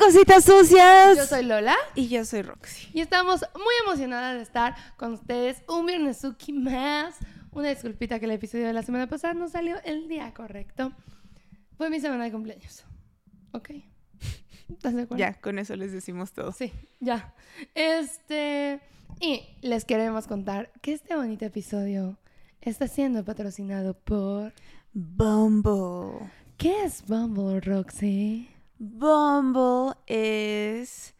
cositas sucias. Yo soy Lola. Y yo soy Roxy. Y estamos muy emocionadas de estar con ustedes un viernesuki más. Una disculpita que el episodio de la semana pasada no salió el día correcto. Fue mi semana de cumpleaños. ¿Ok? ¿Estás de acuerdo? Ya, con eso les decimos todo. Sí, ya. Este. Y les queremos contar que este bonito episodio está siendo patrocinado por. Bumble. ¿Qué es Bumble, Roxy? Bumble es.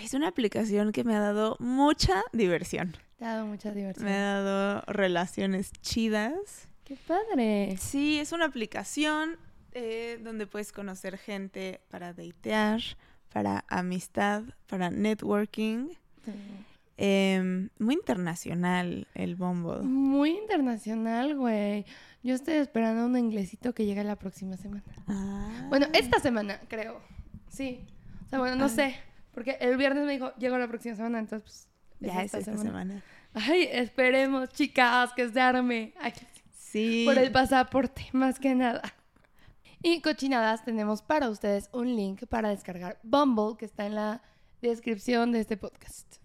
Es una aplicación que me ha dado mucha diversión. Te ha dado mucha diversión. Me ha dado relaciones chidas. ¡Qué padre! Sí, es una aplicación eh, donde puedes conocer gente para datear, para amistad, para networking. Em, muy internacional el Bumble. Muy internacional, güey. Yo estoy esperando un inglesito que llegue la próxima semana. Ah. Bueno, esta semana, creo. Sí. O sea, bueno, no Ah. sé. Porque el viernes me dijo, llego la próxima semana, entonces pues, ya es esta semana. Ay, esperemos, chicas, que se arme. Ay, Sí. por el pasaporte, más que nada. Y cochinadas, tenemos para ustedes un link para descargar Bumble, que está en la descripción de este podcast.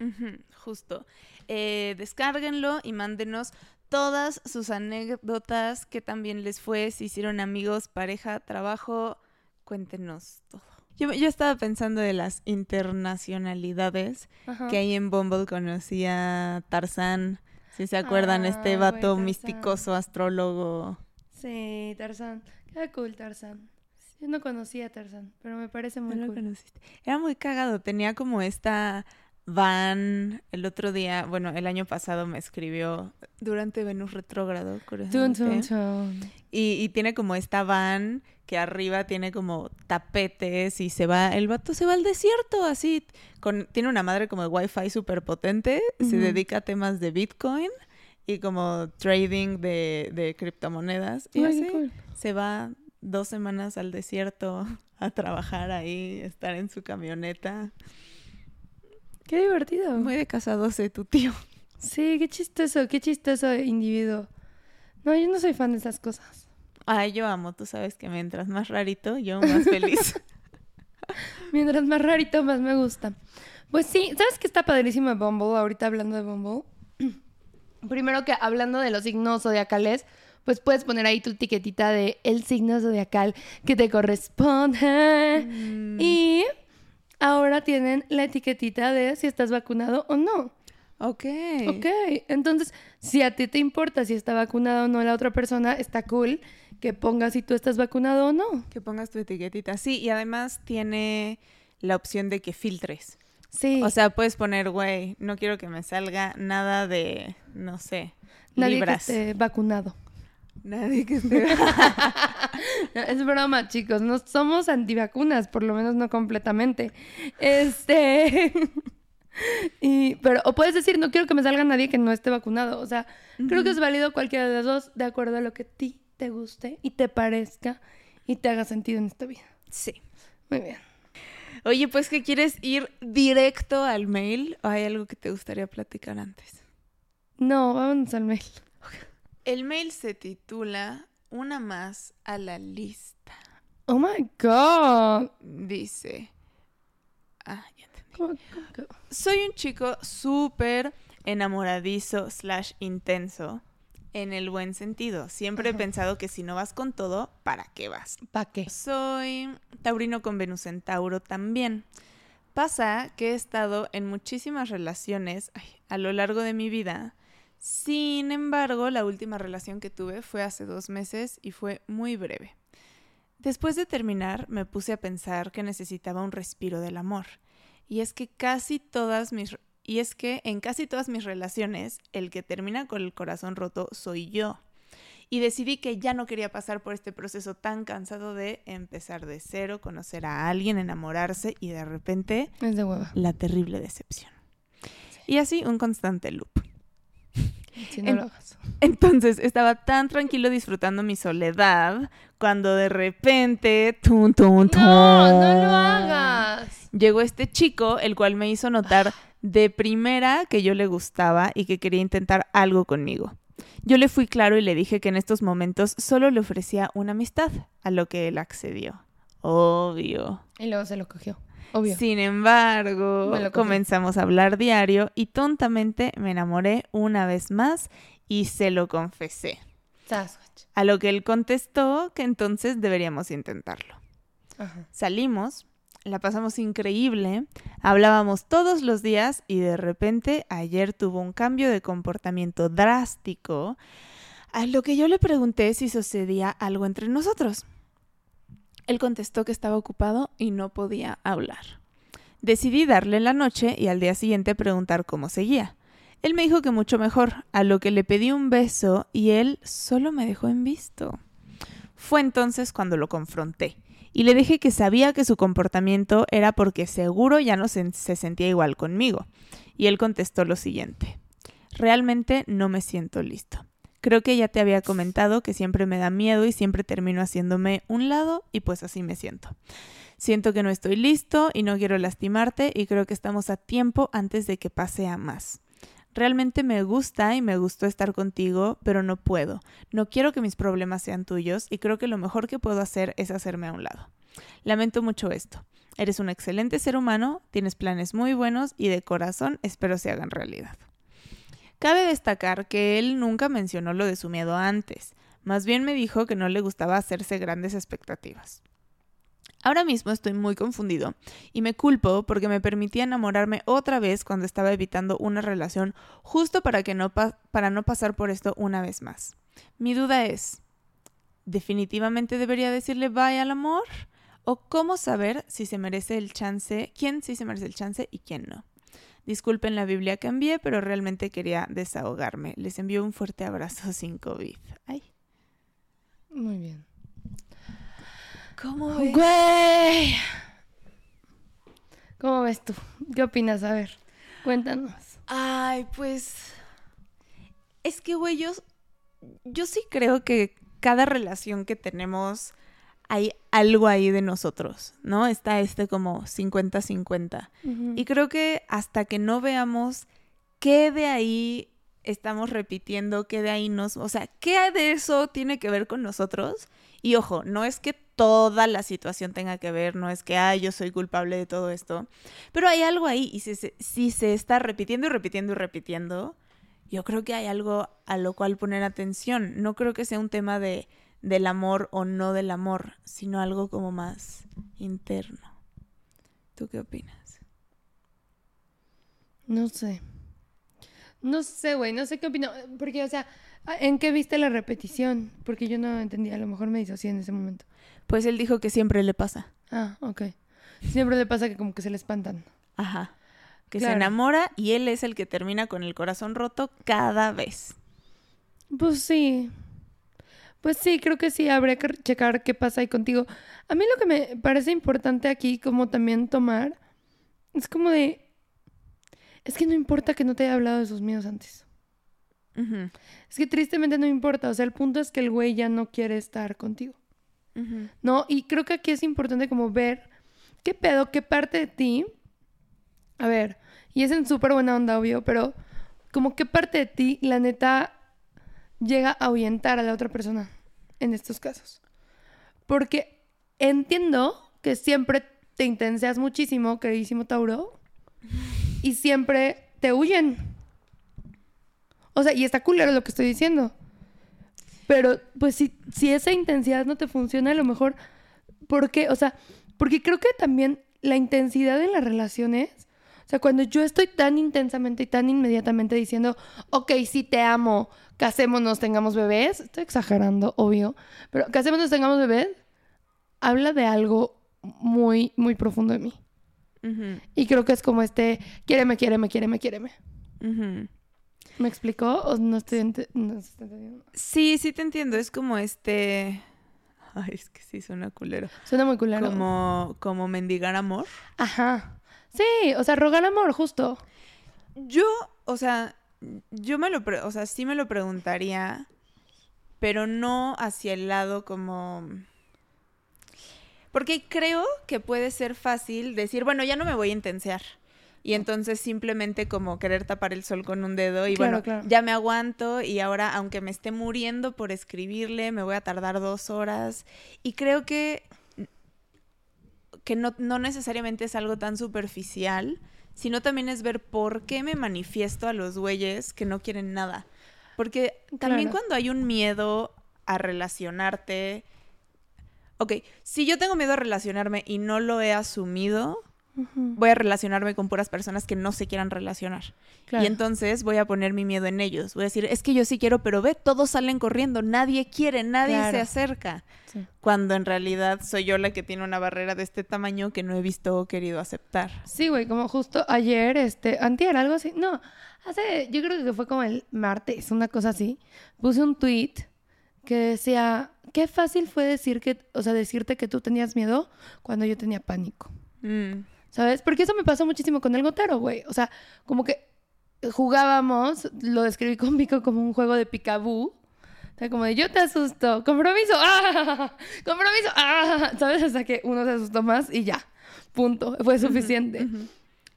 Justo. Eh, descárguenlo y mándenos todas sus anécdotas, que también les fue, si hicieron amigos, pareja, trabajo, cuéntenos todo. Yo, yo estaba pensando de las internacionalidades Ajá. que ahí en Bumble conocí a Tarzán, si se acuerdan, Ah, este güey, vato misticoso, astrólogo. Sí, Tarzán. Qué cool, Tarzán. Yo no conocía a Tarzán, pero me parece muy ¿No lo cool. conociste? Era muy cagado, tenía como esta van, el otro día, bueno, el año pasado me escribió durante Venus retrógrado, curiosamente. Y, y tiene como esta van que arriba tiene como tapetes y se va, el vato se va al desierto así, con, tiene una madre como de wifi súper potente, se dedica a temas de Bitcoin y como trading de, de criptomonedas. Y Ay, así cool. se va dos semanas al desierto a trabajar ahí, estar en su camioneta. Qué divertido. Muy de casa 12, tu tío. Sí, qué chistoso, qué chistoso individuo. No, yo no soy fan de esas cosas. Ay, yo amo, tú sabes que mientras más rarito, yo más feliz. Mientras más rarito, más me gusta. Pues sí, ¿sabes qué está padrísimo de Bumble? Ahorita hablando de Bumble. Primero que hablando de los signos zodiacales, pues puedes poner ahí tu etiquetita de el signo zodiacal que te corresponde. Mm, Y ahora tienen la etiquetita de si estás vacunado o no. ok. Ok, entonces, si a ti te importa si está vacunado o no la otra persona, está cool que pongas si tú estás vacunado o no. Que pongas tu etiquetita. Sí, y además tiene la opción de que filtres. Sí. O sea, puedes poner, güey, no quiero que me salga nada de, no sé, nadie libras. que esté vacunado. Nadie que esté... No, es broma, chicos. No somos antivacunas, por lo menos no completamente. Este. y, pero, o puedes decir, no quiero que me salga nadie que no esté vacunado. O sea, creo que es válido cualquiera de las dos, de acuerdo a lo que a ti te guste y te parezca y te haga sentido en esta vida. sí. Muy bien. Oye, pues que quieres ir directo al mail o hay algo que te gustaría platicar antes. No, vámonos al mail. El mail se titula Una más a la lista. Oh my God. Dice. Ah, ya entendí. ¿Cómo- cómo que- Soy un chico súper enamoradizo slash intenso. En el buen sentido. Siempre he pensado que si no vas con todo, ¿para qué vas? ¿Pa qué? Soy taurino con Venus en Tauro también. Pasa que he estado en muchísimas relaciones ay, a lo largo de mi vida. Sin embargo, la última relación que tuve fue hace dos meses y fue muy breve. Después de terminar, me puse a pensar que necesitaba un respiro del amor. Y es que casi todas mis y es que en casi todas mis relaciones, el que termina con el corazón roto soy yo. Y decidí que ya no quería pasar por este proceso tan cansado de empezar de cero, conocer a alguien, enamorarse y de repente Es de hueva. la terrible decepción. Y así un constante loop. Si no En- lo hagas. Entonces estaba tan tranquilo disfrutando mi soledad cuando de repente... Tun, tun, tun, No, no lo hagas. Llegó este chico, el cual me hizo notar de primera que yo le gustaba y que quería intentar algo conmigo. Yo le fui claro y le dije que en estos momentos solo le ofrecía una amistad, a lo que él accedió. Obvio. Y luego se lo cogió. Obvio. Sin embargo, comenzamos a hablar diario y tontamente me enamoré una vez más y se lo confesé. Sasquatch. A lo que él contestó que entonces deberíamos intentarlo. Ajá. Salimos, la pasamos increíble, hablábamos todos los días y de repente ayer tuvo un cambio de comportamiento drástico, a lo que yo le pregunté si sucedía algo entre nosotros. Él contestó que estaba ocupado y no podía hablar. Decidí darle la noche y al día siguiente preguntar cómo seguía. Él me dijo que mucho mejor, a lo que le pedí un beso y él solo me dejó en visto. Fue entonces cuando lo confronté y le dije que sabía que su comportamiento era porque seguro ya no se, se sentía igual conmigo. Y él contestó lo siguiente. Realmente no me siento listo. Creo que ya te había comentado que siempre me da miedo y siempre termino haciéndome un lado y pues así me siento. Siento que no estoy listo y no quiero lastimarte y creo que estamos a tiempo antes de que pase a más. Realmente me gusta y me gustó estar contigo, pero no puedo. No quiero que mis problemas sean tuyos y creo que lo mejor que puedo hacer es hacerme a un lado. Lamento mucho esto. Eres un excelente ser humano, tienes planes muy buenos y de corazón espero se hagan realidad. Cabe destacar que él nunca mencionó lo de su miedo antes, más bien me dijo que no le gustaba hacerse grandes expectativas. Ahora mismo estoy muy confundido y me culpo porque me permití enamorarme otra vez cuando estaba evitando una relación justo para, que no pa- para no pasar por esto una vez más. Mi duda es, ¿definitivamente debería decirle bye al amor? ¿O cómo saber si se merece el chance, quién sí se merece el chance y quién no? Disculpen la Biblia que envié, pero realmente quería desahogarme. Les envío un fuerte abrazo sin COVID. Ay. Muy bien. ¿Cómo Güey. ¿Cómo ves tú? ¿Qué opinas? A ver, cuéntanos. Ay, pues. Es que, güey, yo, yo sí creo que cada relación que tenemos hay algo ahí de nosotros, ¿no? Está este como 50-50. Y creo que hasta que no veamos qué de ahí estamos repitiendo, qué de ahí nos... O sea, qué de eso tiene que ver con nosotros. Y ojo, no es que toda la situación tenga que ver, no es que, ay, yo soy culpable de todo esto. Pero hay algo ahí y si se, si se está repitiendo y repitiendo y repitiendo, yo creo que hay algo a lo cual poner atención. No creo que sea un tema de del amor o no del amor, sino algo como más interno. ¿Tú qué opinas? No sé. No sé, güey, no sé qué opino. Porque, o sea, ¿en qué viste la repetición? Porque yo no entendía, a lo mejor me disocié en ese momento. Pues él dijo que siempre le pasa. Ah, ok. Siempre le pasa que como que se le espantan. Ajá. Que se enamora y él es el que termina con el corazón roto cada vez. Pues sí. Pues sí, creo que sí, habría que checar qué pasa ahí contigo. A mí lo que me parece importante aquí, como también tomar, es como de... Es que no importa que no te haya hablado de sus miedos antes. Es que tristemente no importa. O sea, el punto es que el güey ya no quiere estar contigo. ¿No? Y creo que aquí es importante como ver qué pedo, qué parte de ti. A ver, y es en súper buena onda, obvio, pero como qué parte de ti, la neta, llega a ahuyentar a la otra persona en estos casos. Porque entiendo que siempre te intenseas muchísimo, queridísimo Tauro, y siempre te huyen. O sea, y está culero lo que estoy diciendo. Pero, pues, si, si esa intensidad no te funciona, a lo mejor, ¿por qué? O sea, porque creo que también la intensidad en las relaciones, sea, cuando yo estoy tan intensamente y tan inmediatamente diciendo, ok, sí te amo, casémonos, tengamos bebés, estoy exagerando, obvio, pero casémonos, tengamos bebés, habla de algo muy, muy profundo de mí. Y creo que es como este, quiéreme, quiéreme, quiéreme, quiéreme. ujú. ¿Me explicó o no estoy, ente- no estoy entendiendo? Sí, sí te entiendo. Es como este. Ay, es que sí suena culero. Suena muy culero. Como, como mendigar amor. Ajá. Sí, o sea, rogar amor, justo. Yo, o sea, yo me lo, o sea, sí me lo preguntaría, pero no hacia el lado como... Porque creo que puede ser fácil decir, bueno, ya no me voy a intensear. Y entonces simplemente como querer tapar el sol con un dedo y Claro, bueno, claro. ya me aguanto y ahora aunque me esté muriendo por escribirle, me voy a tardar dos horas. Y creo que que no, no necesariamente es algo tan superficial, sino también es ver por qué me manifiesto a los güeyes que no quieren nada. Porque también Claro. cuando hay un miedo a relacionarte, ok, si yo tengo miedo a relacionarme y no lo he asumido, Voy a relacionarme con puras personas que no se quieran relacionar. claro. Y entonces voy a poner mi miedo en ellos. Voy a decir, es que yo sí quiero, pero ve, todos salen corriendo, nadie quiere, nadie Claro. se acerca. Sí. Cuando en realidad soy yo la que tiene una barrera de este tamaño que no he visto o querido aceptar. Sí, güey, como justo ayer, este, antier, algo así. No, hace, yo creo que fue como el martes, una cosa así. Puse un tweet que decía, qué fácil fue decir que, o sea, decirte que tú tenías miedo cuando yo tenía pánico. Mm, ¿Sabes? Porque eso me pasó muchísimo con el gotero, güey. O sea, como que jugábamos, lo describí con Vico como un juego de picabú. O sea, como de yo te asusto, compromiso, ¡ah! Compromiso, ¡ah! ¿Sabes? Hasta que uno se asustó más y ya, punto, fue suficiente. ujú.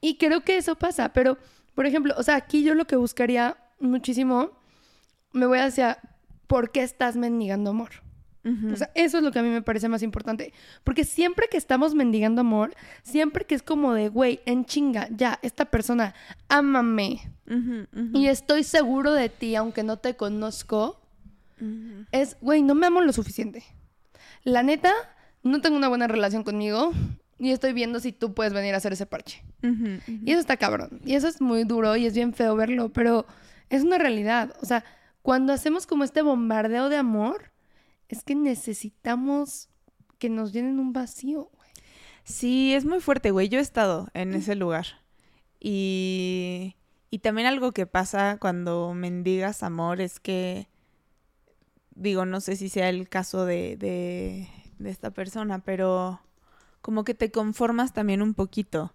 Y creo que eso pasa, pero, por ejemplo, o sea, aquí yo lo que buscaría muchísimo, me voy hacia, ¿por qué estás mendigando amor? O sea, eso es lo que a mí me parece más importante. Porque siempre que estamos mendigando amor, siempre que es como de, güey, en chinga, ya, esta persona, ámame y estoy seguro de ti, aunque no te conozco, es, güey, no me amo lo suficiente. La neta, no tengo una buena relación conmigo y estoy viendo si tú puedes venir a hacer ese parche. Y eso está cabrón. Y eso es muy duro y es bien feo verlo, pero es una realidad. O sea, cuando hacemos como este bombardeo de amor, es que necesitamos que nos llenen un vacío. güey. Sí, es muy fuerte, güey. Yo he estado en ese lugar. Y, y también algo que pasa cuando mendigas amor es que, digo, no sé si sea el caso de, de, de esta persona, pero como que te conformas también un poquito.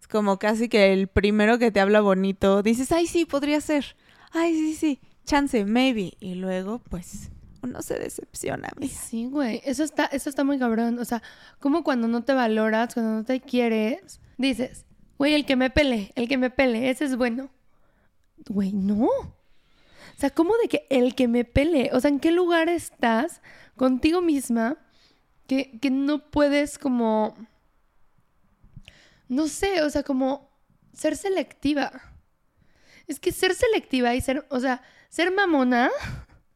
Es como casi que el primero que te habla bonito, dices, ay, sí, podría ser. Ay, sí, sí, chance, maybe. Y luego, pues, uno se decepciona, amiga. Sí, güey. Eso está, eso está muy cabrón. O sea, como cuando no te valoras, cuando no te quieres, dices, güey, el que me pele, el que me pele, ese es bueno. Güey, no. O sea, ¿cómo de que el que me pele? O sea, ¿en qué lugar estás contigo misma que, que no puedes como... No sé, o sea, como ser selectiva. Es que ser selectiva y ser, o sea, ser mamona,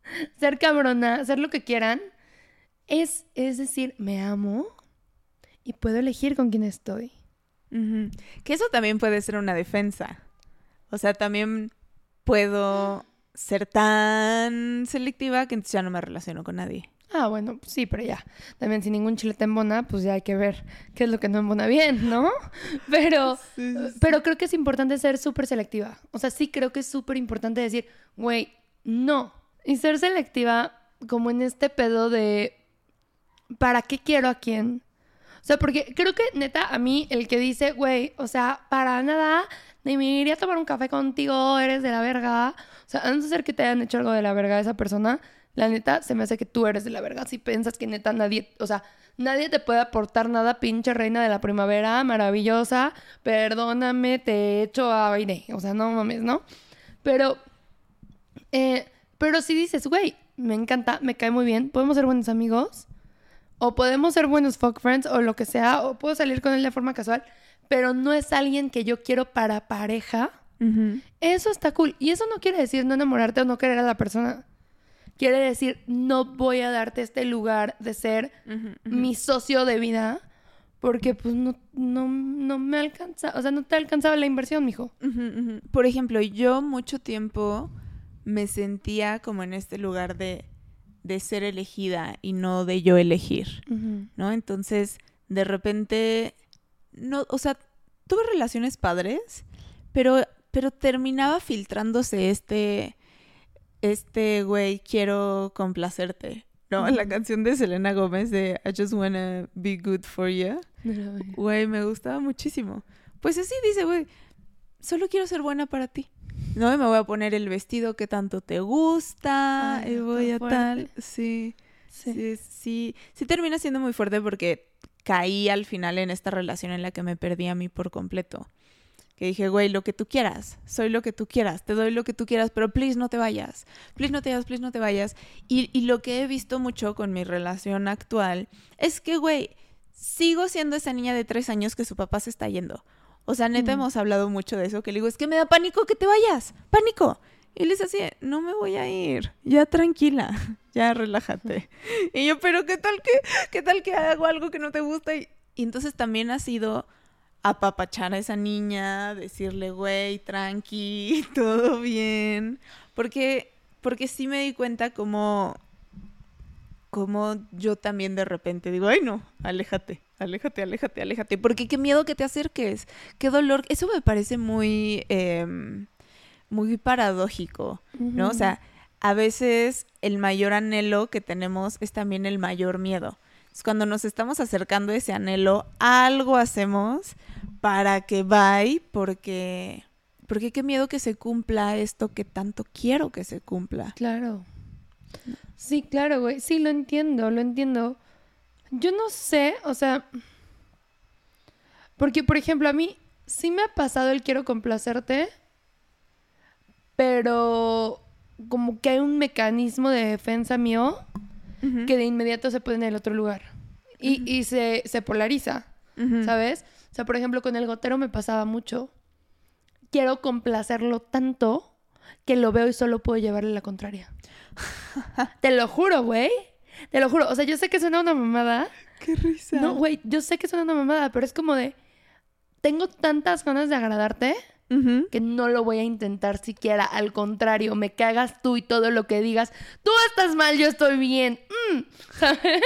ser cabrona, ser lo que quieran, es, es decir, me amo y puedo elegir con quién estoy. Que eso también puede ser una defensa. O sea, también puedo ser tan selectiva que entonces ya no me relaciono con nadie. Ah, bueno, pues sí, pero ya. También si ningún chile te embona, pues ya hay que ver qué es lo que no embona bien, ¿no? Pero, pero creo que es importante ser súper selectiva. O sea, sí creo que es súper importante decir, güey, no. Y ser selectiva como en este pedo de, ¿para qué quiero a quién? O sea, porque creo que neta, a mí el que dice, güey, o sea, para nada, ni me iría a tomar un café contigo, eres de la verga. O sea, a no ser que te hayan hecho algo de la verga a esa persona, la neta, se me hace que tú eres de la verga. Si piensas que neta nadie, o sea, nadie te puede aportar nada, pinche reina de la primavera, maravillosa, perdóname, te echo aire. O sea, no mames, ¿no? Pero, eh, pero si dices, güey, me encanta, me cae muy bien, podemos ser buenos amigos, o podemos ser buenos fuck friends, o lo que sea, o puedo salir con él de forma casual, pero no es alguien que yo quiero para pareja. Eso está cool. Y eso no quiere decir no enamorarte o no querer a la persona. Quiere decir no voy a darte este lugar de ser mi socio de vida porque pues no, no, no me alcanza, o sea, no te alcanzaba la inversión, mijo. Por ejemplo, yo mucho tiempo me sentía como en este lugar de, de ser elegida y no de yo elegir, ¿no? Entonces, de repente, no, o sea, tuve relaciones padres, pero, pero terminaba filtrándose este, este, güey, quiero complacerte, ¿no? La canción de Selena Gómez de I just wanna be good for you. Güey, me gustaba muchísimo. Pues así dice, güey, solo quiero ser buena para ti. No, y me voy a poner el vestido que tanto te gusta Ay, y voy a tal. Sí, Sí. sí, sí. Sí termina siendo muy fuerte porque caí al final en esta relación en la que me perdí a mí por completo. Que dije, güey, lo que tú quieras, soy lo que tú quieras, te doy lo que tú quieras, pero please no te vayas, please no te vayas, please no te vayas. Y, y lo que he visto mucho con mi relación actual es que, güey, sigo siendo esa niña de tres años que su papá se está yendo. O sea, neta, Mm. hemos hablado mucho de eso, que le digo, es que me da pánico que te vayas, pánico. Y él es así, no me voy a ir, ya tranquila, ya relájate. Y yo, pero ¿qué tal que, qué tal que hago algo que no te gusta? Y, y entonces también ha sido apapachar a esa niña, decirle, güey, tranqui, todo bien. Porque, porque sí me di cuenta como, como yo también de repente digo, ay no, aléjate, aléjate, aléjate, aléjate. Porque qué miedo que te acerques, qué dolor. Eso me parece muy, em, muy paradójico, ¿no? O sea, a veces el mayor anhelo que tenemos es también el mayor miedo. Entonces, cuando nos estamos acercando a ese anhelo, algo hacemos para que vaya, porque, porque qué miedo que se cumpla esto que tanto quiero que se cumpla. Claro. Sí, claro, güey. Sí, lo entiendo, lo entiendo. Yo no sé, o sea. Porque, por ejemplo, a mí sí me ha pasado el quiero complacerte, pero como que hay un mecanismo de defensa mío que de inmediato se pone en el otro lugar. Y, y se, se polariza. ¿sabes? O sea, por ejemplo, con el gotero me pasaba mucho. Quiero complacerlo tanto que lo veo y solo puedo llevarle la contraria. Te lo juro, güey. Te lo juro. O sea, yo sé que suena una mamada. Qué risa. No, güey, yo sé que suena una mamada, pero es como de. Tengo tantas ganas de agradarte que no lo voy a intentar siquiera. Al contrario, me cagas tú y todo lo que digas. Tú estás mal, yo estoy bien. Mm, ¿Sabes?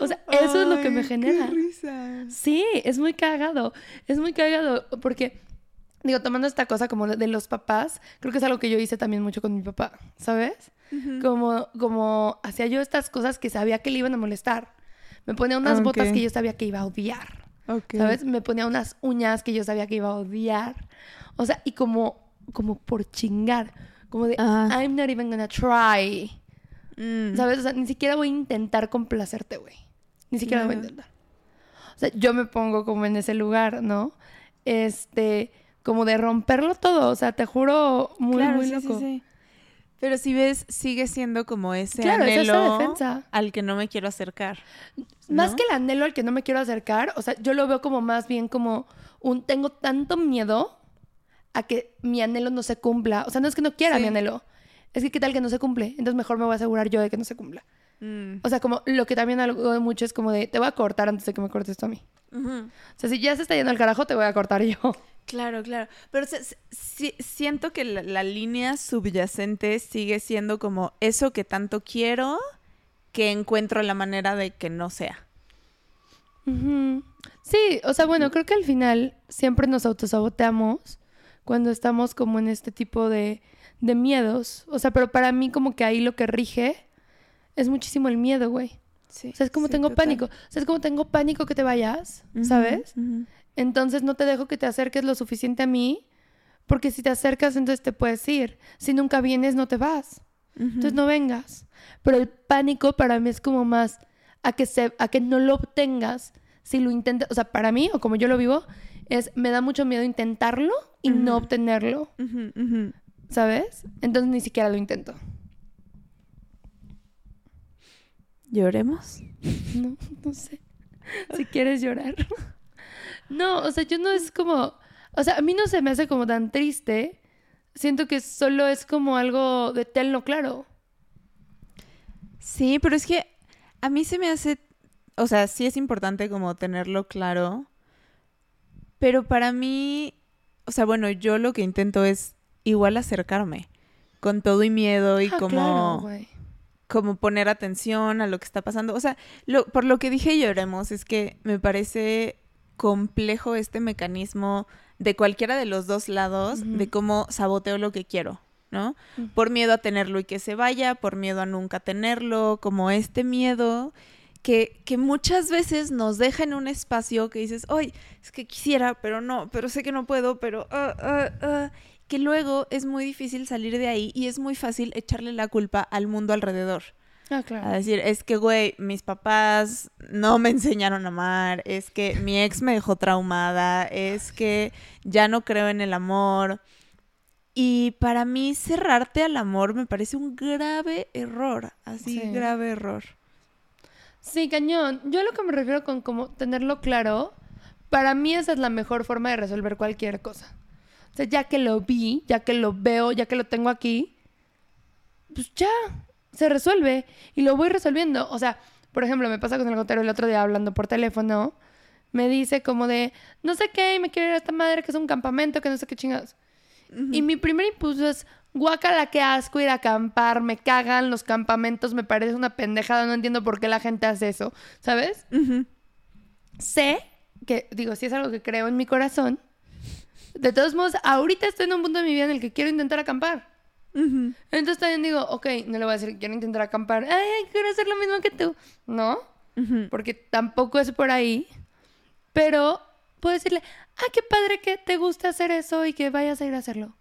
O sea, eso es lo que me genera. Qué risa. Sí, es muy cagado. Es muy cagado porque, digo, tomando esta cosa como de los papás, creo que es algo que yo hice también mucho con mi papá, ¿sabes? Como, como hacía yo estas cosas que sabía que le iban a molestar. Me ponía unas Ah, botas que yo sabía que iba a odiar. ¿sabes? Me ponía unas uñas que yo sabía que iba a odiar. O sea, y como, como por chingar. Como de, Ah. I'm not even gonna try. Mm. ¿Sabes? O sea, ni siquiera voy a intentar complacerte, güey. Ni siquiera lo voy a intentar. O sea, yo me pongo como en ese lugar, ¿no? Este, como de romperlo todo. O sea, te juro, muy, Claro, muy sí, loco. sí, sí. Pero si ves, sigue siendo como ese Claro, es esa anhelo defensa. al que no me quiero acercar. Más que el anhelo al que no me quiero acercar, o sea, yo lo veo como más bien como un tengo tanto miedo a que mi anhelo no se cumpla. O sea, no es que no quiera Sí. mi anhelo. Es que qué tal que no se cumple. Entonces mejor me voy a asegurar yo de que no se cumpla. Mm. O sea, como lo que también hago mucho es como de te voy a cortar antes de que me cortes tú a mí. O sea, si ya se está yendo al carajo, te voy a cortar yo. Claro, claro. Pero se- se- si- siento que la, la línea subyacente sigue siendo como eso que tanto quiero que encuentro la manera de que no sea. Sí, o sea, bueno, creo que al final siempre nos autosaboteamos cuando estamos como en este tipo de, de miedos. O sea, pero para mí como que ahí lo que rige es muchísimo el miedo, güey. Sí, O sea, es como sí, tengo total. pánico. O sea, es como tengo pánico que te vayas, ¿sabes? Entonces no te dejo que te acerques lo suficiente a mí, porque si te acercas, entonces te puedes ir. Si nunca vienes, no te vas. Entonces no vengas. Pero el pánico para mí es como más a que, se, a que no lo obtengas si lo intentas. O sea, para mí, o como yo lo vivo, es me da mucho miedo intentarlo y no Ujú. obtenerlo, Ujú, ujú. ¿sabes? Entonces ni siquiera lo intento. ¿Lloremos? No, no sé. Si quieres llorar. No, o sea, yo no es como. O sea, a mí no se me hace como tan triste. Siento que solo es como algo de tenlo claro. Sí, pero es que a mí se me hace, o sea, sí es importante como tenerlo claro, pero para mí, o sea, bueno, yo lo que intento es igual acercarme con todo y miedo y Ah, como, claro, como poner atención a lo que está pasando. O sea, lo, por lo que dije lloremos es que me parece complejo este mecanismo de cualquiera de los dos lados de cómo saboteo lo que quiero, ¿no? Por miedo a tenerlo y que se vaya, por miedo a nunca tenerlo, como este miedo que, que muchas veces nos deja en un espacio que dices, ay, es que quisiera, pero no, pero sé que no puedo, pero... ah, ah, ah", que luego es muy difícil salir de ahí y es muy fácil echarle la culpa al mundo alrededor. Ah, A decir, es que, güey, mis papás no me enseñaron a amar, es que mi ex me dejó traumada, es que ya no creo en el amor. Y para mí cerrarte al amor me parece un grave error, así, Sí. grave error. Sí, cañón. Yo a lo que me refiero con como tenerlo claro, para mí esa es la mejor forma de resolver cualquier cosa. O sea, ya que lo vi, ya que lo veo, ya que lo tengo aquí, pues ya, se resuelve y lo voy resolviendo. O sea, por ejemplo, me pasa con el gotero el otro día hablando por teléfono, me dice como de, no sé qué, y me quiere ir a esta madre que es un campamento, que no sé qué chingados. Y mi primer impulso es, guácala, qué asco ir a acampar, me cagan los campamentos, me parece una pendejada, no entiendo por qué la gente hace eso, ¿sabes? Sé que, digo, si es algo que creo en mi corazón, de todos modos, ahorita estoy en un punto de mi vida en el que quiero intentar acampar. Entonces también digo, ok, no le voy a decir que quiero intentar acampar. Ay, quiero hacer lo mismo que tú. No, porque tampoco es por ahí. Pero puedo decirle, ah, qué padre que te gusta hacer eso y que vayas a ir a hacerlo.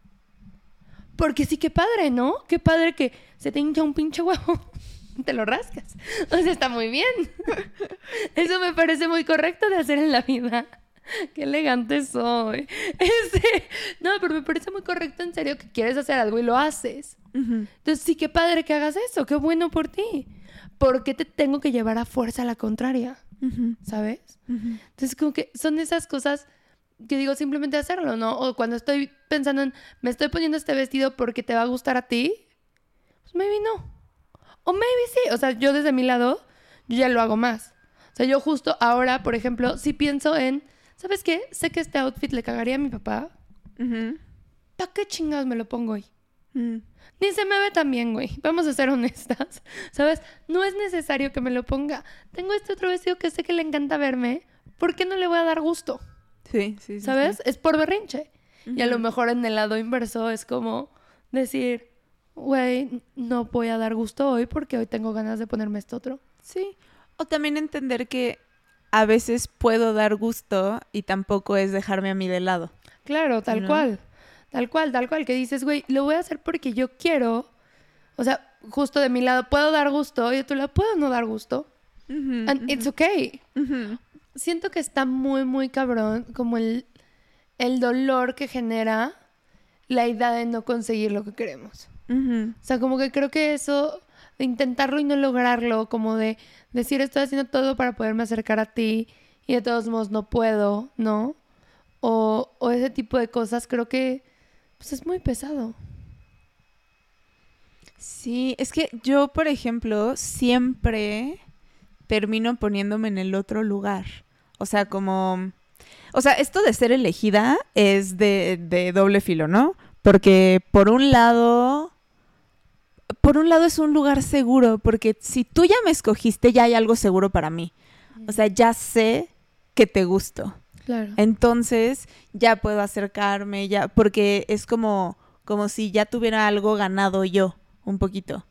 Porque sí, qué padre, ¿no? Qué padre que se te hincha un pinche huevo. te lo rascas. O sea, está muy bien. Eso me parece muy correcto de hacer en la vida. Qué elegante soy. Este, no, pero me parece muy correcto en serio que quieres hacer algo y lo haces. Entonces, sí, qué padre que hagas eso, qué bueno por ti. ¿Por qué te tengo que llevar a fuerza a la contraria? ¿Sabes? Entonces, como que son esas cosas que digo simplemente hacerlo, ¿no? O cuando estoy pensando en, me estoy poniendo este vestido porque te va a gustar a ti, pues maybe no. O maybe sí. O sea, yo desde mi lado, yo ya lo hago más. O sea, yo justo ahora, por ejemplo, si pienso en ¿sabes qué? Sé que este outfit le cagaría a mi papá. ¿Para qué chingados me lo pongo hoy? Mm. Ni se me ve tan bien, güey. Vamos a ser honestas. ¿Sabes? No es necesario que me lo ponga. Tengo este otro vestido que sé que le encanta verme. ¿Por qué no le voy a dar gusto? Sí, sí, sí. ¿Sabes? Es por berrinche. Y a lo mejor en el lado inverso es como decir, güey, no voy a dar gusto hoy porque hoy tengo ganas de ponerme esto otro. Sí. O también entender que a veces puedo dar gusto y tampoco es dejarme a mí de lado. Claro, tal cual. Tal cual, tal cual. Que dices, güey, lo voy a hacer porque yo quiero. O sea, justo de mi lado puedo dar gusto y de tu lado puedo no dar gusto. And it's okay. Siento que está muy, muy cabrón como el, el dolor que genera la idea de no conseguir lo que queremos. O sea, como que creo que eso, intentarlo y no lograrlo, como de decir estoy haciendo todo para poderme acercar a ti y de todos modos no puedo, ¿no? O, ese tipo de cosas creo que pues es muy pesado. Sí, es que yo, por ejemplo, siempre termino poniéndome en el otro lugar. O sea, como... O sea, esto de ser elegida es de, de doble filo, ¿no? Porque por un lado por un lado es un lugar seguro, porque si tú ya me escogiste, ya hay algo seguro para mí. O sea, ya sé que te gusto. Claro. Entonces, ya puedo acercarme, ya, porque es como, como si ya tuviera algo ganado yo, un poquito.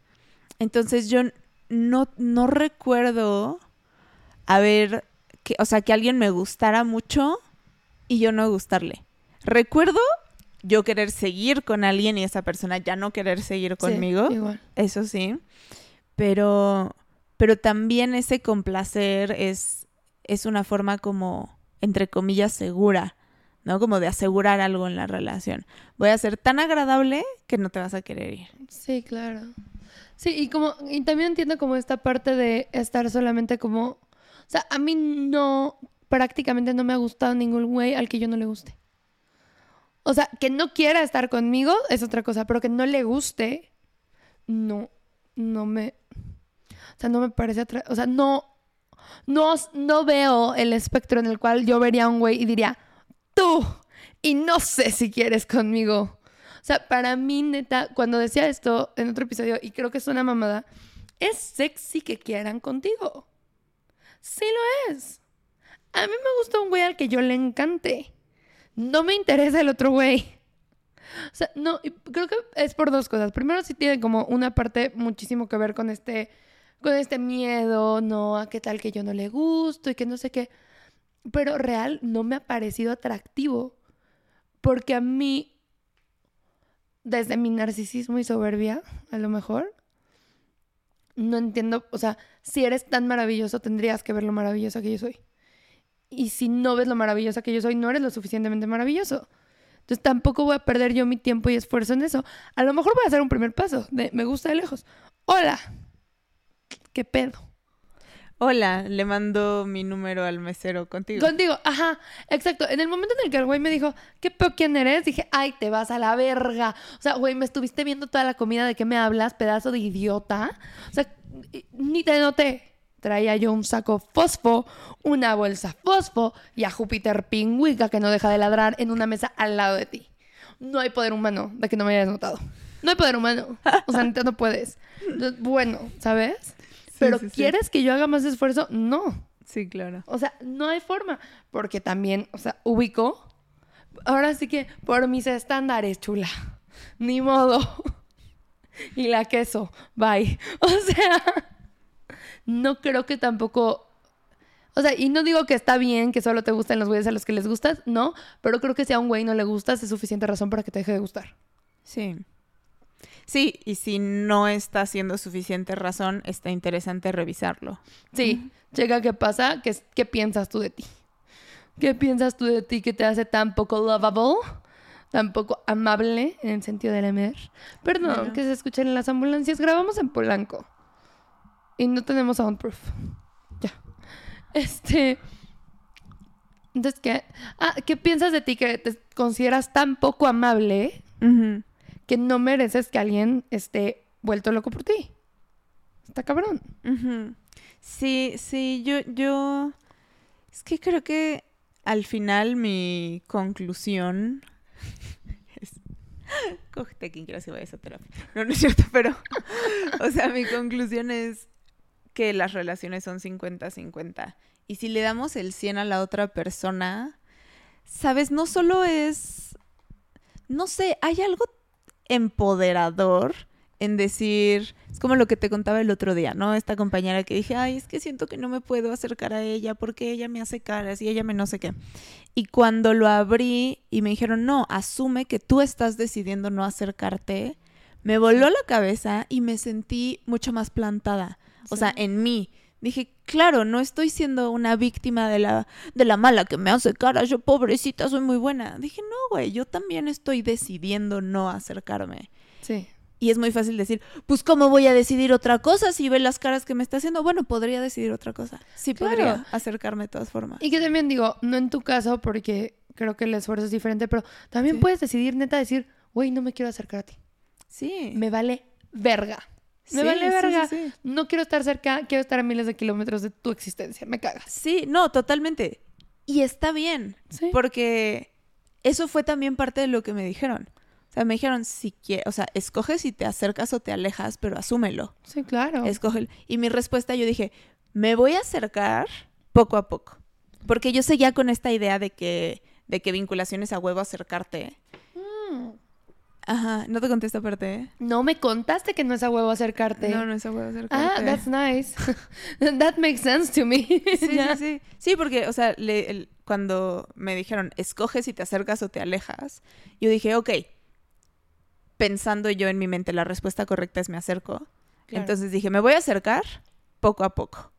Entonces, yo no, no recuerdo haber, que, o sea, que alguien me gustara mucho y yo no gustarle. Recuerdo yo querer seguir con alguien y esa persona ya no querer seguir conmigo. Eso sí. Pero, pero también ese complacer es, es una forma como, entre comillas, segura, ¿no? Como de asegurar algo en la relación. Voy a ser tan agradable que no te vas a querer ir. Sí, claro. Sí, y como, y también entiendo como esta parte de estar solamente como, o sea, a mí no, prácticamente no me ha gustado ningún güey al que yo no le guste. O sea, que no quiera estar conmigo es otra cosa, pero que no le guste, no, no me, o sea, no me parece, o sea, no, no, no veo el espectro en el cual yo vería a un güey y diría, tú, y no sé si quieres conmigo. O sea, para mí, neta, cuando decía esto en otro episodio, y creo que es una mamada, es sexy que quieran contigo. Sí lo es. A mí me gusta un güey al que yo le encante no me interesa el otro güey. O sea, no, creo que es por dos cosas. Primero, sí tiene como una parte muchísimo que ver con este, con este miedo, ¿no? A qué tal que yo no le gusto y que no sé qué. Pero real no me ha parecido atractivo. Porque a mí, desde mi narcisismo y soberbia, a lo mejor, no entiendo, o sea, si eres tan maravilloso, tendrías que ver lo maravilloso que yo soy. Y si no ves lo maravillosa que yo soy, no eres lo suficientemente maravilloso. Entonces tampoco voy a perder yo mi tiempo y esfuerzo en eso. A lo mejor voy a hacer un primer paso de me gusta de lejos. Hola. ¿Qué pedo? hola, le mando mi número al mesero contigo. Contigo, ajá, exacto. En el momento en el que el güey me dijo, ¿qué peor quién eres? Dije, ay, te vas a la verga. O sea, güey, me estuviste viendo toda la comida, ¿de qué me hablas, pedazo de idiota? O sea, ni te noté. Traía yo un saco fosfo, una bolsa fosfo y a Júpiter pingüica que no deja de ladrar en una mesa al lado de ti. No hay poder humano de que no me hayas notado. No hay poder humano. O sea, no puedes. Bueno, ¿sabes? Pero sí, sí. ¿quieres que yo haga más esfuerzo? No. Sí, claro. O sea, no hay forma. Porque también, o sea, ubico. Ahora sí que por mis estándares, chula. Ni modo. Y la queso. Bye. O sea, no creo que tampoco. O sea, y no digo que está bien que solo te gusten los güeyes a los que les gustas, no. Pero creo que si a un güey no le gustas, es suficiente razón para que te deje de gustar. Sí. Sí, y si no está siendo suficiente razón, está interesante revisarlo. Sí, llega qué pasa, ¿Qué, qué piensas tú de ti. ¿Qué piensas tú de ti que te hace tan poco lovable? Tan poco amable en el sentido del emer. Perdón, Bueno. que se escuchen en las ambulancias. Grabamos en Polanco. Y no tenemos soundproof. Ya. Este. Entonces, ¿qué? Ah, ¿qué piensas de ti que te consideras tan poco amable que no mereces que alguien esté vuelto loco por ti? Está cabrón. Sí, sí, yo, yo... Es que creo que al final mi conclusión es... Cógete quien quieras que vaya a esa terapia. No, no es cierto, pero... O sea, mi conclusión es que las relaciones son 50-50. Y si le damos el 100 a la otra persona, ¿sabes? No solo es... No sé, hay algo empoderador en decir, es como lo que te contaba el otro día, ¿no? Esta compañera que dije, ay, es que siento que no me puedo acercar a ella porque ella me hace caras y ella me no sé qué. Y cuando lo abrí y me dijeron, no, asume que tú estás decidiendo no acercarte, me voló la cabeza y me sentí mucho más plantada. O sea, en mí. Dije, claro, no estoy siendo una víctima de la, de la mala que me hace caras, yo pobrecita soy muy buena. Dije, no, güey, yo también estoy decidiendo no acercarme. Sí. Y es muy fácil decir, pues ¿cómo voy a decidir otra cosa si ve las caras que me está haciendo? Bueno, podría decidir otra cosa. Sí, Claro. podría acercarme de todas formas. Y que también digo, no en tu caso, porque creo que el esfuerzo es diferente, pero también Sí. puedes decidir, neta, decir, güey, no me quiero acercar a ti. Sí. Me vale verga. Me Sí, vale verga. sí, sí. No quiero estar cerca, quiero estar a miles de kilómetros de tu existencia. Me cagas. Sí, no, totalmente. Y está bien, porque eso fue también parte de lo que me dijeron. O sea, me dijeron, si quieres, o sea, escoge si te acercas o te alejas, pero asúmelo. Sí, claro. Escoge. Y mi respuesta, yo dije, me voy a acercar poco a poco. Porque yo seguía con esta idea de que, de que vinculación es a huevo acercarte. Mm. Ajá, no te conté esta parte, ¿eh? No me contaste que no es a huevo acercarte. No, no es a huevo ah, acercarte. that's nice. That makes sense to me. Sí, sí, sí. Sí, porque, o sea, le- el- cuando me dijeron, escoge si te acercas o te alejas, yo dije, ok, pensando yo en mi mente, la respuesta correcta es me acerco. Claro. Entonces dije, me voy a acercar poco a poco.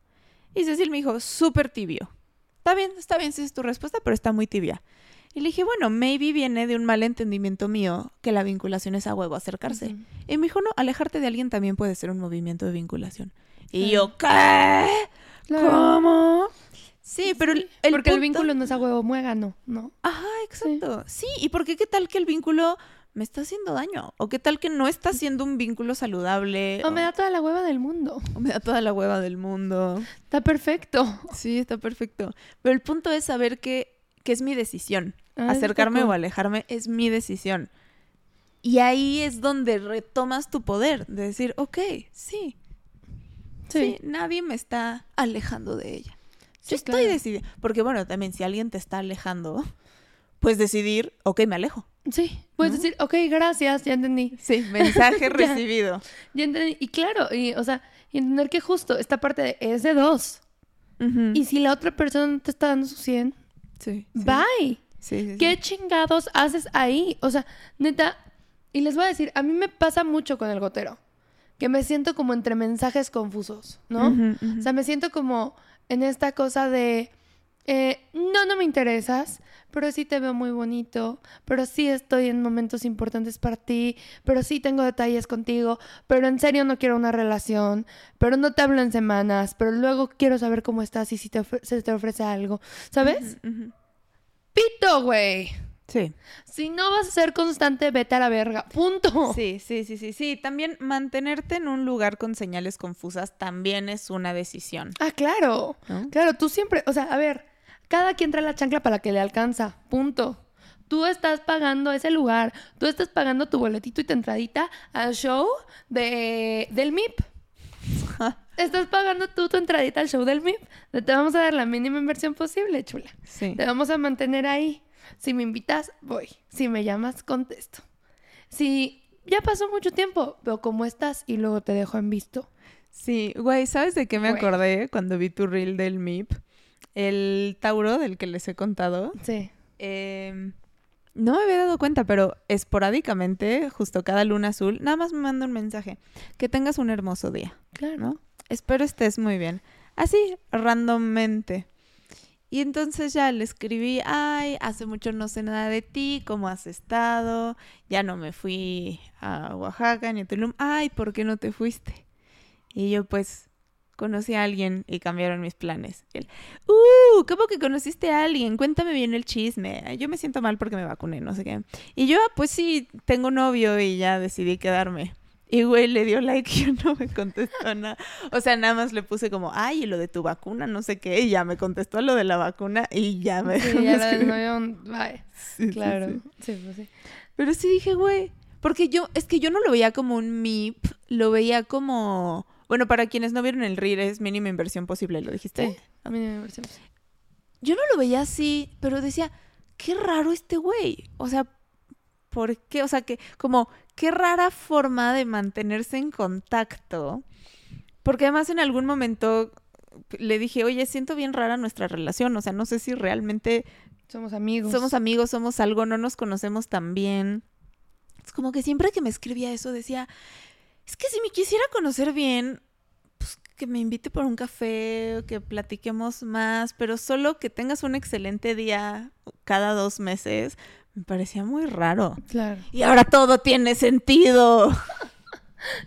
Y Cecil me dijo, súper tibio. Está bien, está bien si es tu respuesta, pero está muy tibia. Y le dije, bueno, maybe viene de un mal entendimiento mío que la vinculación es a huevo acercarse. Y me dijo, no, alejarte de alguien también puede ser un movimiento de vinculación. Y yo, ¿qué? Claro. ¿Cómo? Sí, pero el, el Porque el vínculo no es a huevo muégano, ¿no? Ajá, exacto. Sí. y por qué qué tal que el vínculo me está haciendo daño? ¿O qué tal que no está siendo un vínculo saludable? O me da toda la hueva del mundo. o me da toda la hueva del mundo. Está perfecto. Sí, está perfecto. Pero el punto es saber que, que es mi decisión. Ah, Acercarme o alejarme es mi decisión. Y ahí es donde retomas tu poder de decir, ok, sí, sí, nadie me está alejando de ella. Sí, Yo estoy claro. decidiendo. Porque bueno, también si alguien te está alejando, puedes decidir, ok, me alejo. Sí, puedes ¿No? decir, ok, gracias, ya entendí. Sí, mensaje Ya. recibido. Ya entendí. Y claro, y, o sea, y entender que justo esta parte de es de dos. Ujú. Y si la otra persona no te está dando su 100, Sí, sí. bye. Sí, sí, sí. ¿Qué chingados haces ahí? O sea, neta, y les voy a decir, a mí me pasa mucho con el gotero, que me siento como entre mensajes confusos, ¿no? O sea, me siento como en esta cosa de eh, no, no me interesas, pero sí te veo muy bonito, pero sí estoy en momentos importantes para ti, pero sí tengo detalles contigo, pero en serio no quiero una relación, pero no te hablo en semanas, pero luego quiero saber cómo estás y si te se te ofrece algo, ¿sabes? Pito, güey. Sí. Si no vas a ser constante, vete a la verga. Punto. Sí, sí, sí, sí, sí. También mantenerte en un lugar con señales confusas también es una decisión. Ah, claro. Claro, tú siempre, o sea, a ver, cada quien trae la chancla para que le alcanza. Punto. Tú estás pagando ese lugar. Tú estás pagando tu boletito y tu entradita al show de, del MIP. estás pagando tú tu entradita al show del MIP. Te vamos a dar la mínima inversión posible, chula. Sí. Te vamos a mantener ahí. Si me invitas, voy. Si me llamas, contesto. Si ya pasó mucho tiempo, veo cómo estás y luego te dejo en visto. Sí, güey, ¿sabes de qué me Güey. acordé cuando vi tu reel del MIP? El Tauro del que les he contado. Sí. Eh, no me había dado cuenta, pero esporádicamente, justo cada luna azul, nada más me manda un mensaje. Que tengas un hermoso día, Claro. ¿no? Espero estés muy bien. Así, randommente. Y entonces ya le escribí, ay, hace mucho no sé nada de ti, ¿cómo has estado? Ya no me fui a Oaxaca ni a Tulum. Ay, ¿por qué no te fuiste? Y yo pues conocí a alguien y cambiaron mis planes. Y él, uh, ¿cómo que conociste a alguien? Cuéntame bien el chisme. Yo me siento mal porque me vacuné, no sé qué. Y yo, ah, pues sí, tengo novio y ya decidí quedarme. Y güey le dio like y yo no me contestó nada. O sea, nada más le puse como, ay, y lo de tu vacuna, no sé qué. Y ya me contestó lo de la vacuna y ya me dejó de ya escribir. novio, un- bye. Sí, sí, Claro. sí. Sí, pues sí. Pero sí dije, güey, porque yo, es que yo no lo veía como un MIP, lo veía como, bueno, para quienes no vieron el RIR es mínima inversión posible, ¿lo dijiste? Sí, a mí no me parece. Yo no lo veía así, pero decía, qué raro este güey. O sea, ¿por qué? O sea, que como, qué rara forma de mantenerse en contacto. Porque además en algún momento le dije, oye, siento bien rara nuestra relación. O sea, no sé si realmente Somos amigos. somos amigos, somos algo, no nos conocemos tan bien. Es como que siempre que me escribía eso decía, es que si me quisiera conocer bien, pues que me invite por un café, o que platiquemos más, pero solo que tengas un excelente día cada dos meses, me parecía muy raro. Claro. Y ahora todo tiene sentido.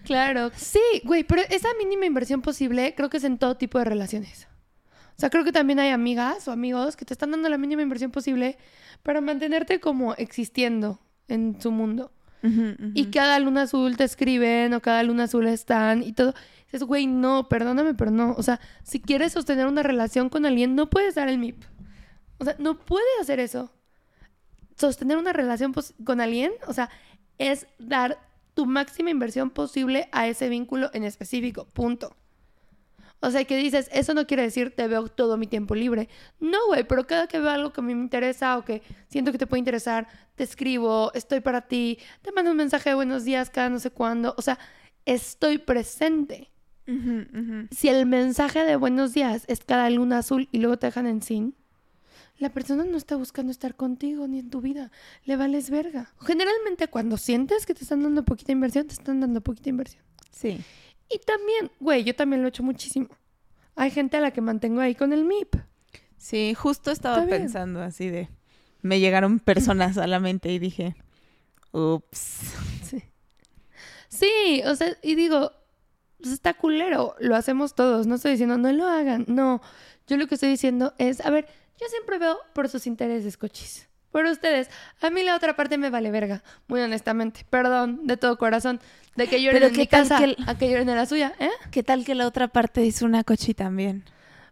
Claro. Sí, güey, pero esa mínima inversión posible creo que es en todo tipo de relaciones. O sea, creo que también hay amigas o amigos que te están dando la mínima inversión posible para mantenerte como existiendo en su mundo. Y cada luna azul te escriben o cada luna azul están y todo. Dices, güey, no, perdóname, pero no. O sea, si quieres sostener una relación con alguien, no puedes dar el MIP. O sea, no puedes hacer eso. Sostener una relación pos- con alguien, o sea, es dar tu máxima inversión posible a ese vínculo en específico. Punto. O sea, que dices, eso no quiere decir te veo todo mi tiempo libre. No, güey, pero cada que veo algo que a mí me interesa o que siento que te puede interesar, te escribo, estoy para ti, te mando un mensaje de buenos días cada no sé cuándo. O sea, estoy presente. Si el mensaje de buenos días es cada luna azul y luego te dejan en sin, la persona no está buscando estar contigo ni en tu vida. Le vales verga. Generalmente cuando sientes que te están dando poquita inversión, te están dando poquita inversión. Sí. Y también, güey, yo también lo he hecho muchísimo. Hay gente a la que mantengo ahí con el MIP. Sí, justo estaba pensando así de... Me llegaron personas a la mente y dije, ups. Sí. Sí, o sea, y digo, pues está culero, lo hacemos todos. No estoy diciendo, no lo hagan. No, yo lo que estoy diciendo es, a ver, yo siempre veo por sus intereses, cochis. Por ustedes. A mí la otra parte me vale verga, muy honestamente. Perdón, de todo corazón. De que lloren en ¿qué mi casa que el- a que lloren en la suya, ¿eh? ¿Qué tal que la otra parte hizo una cochi también?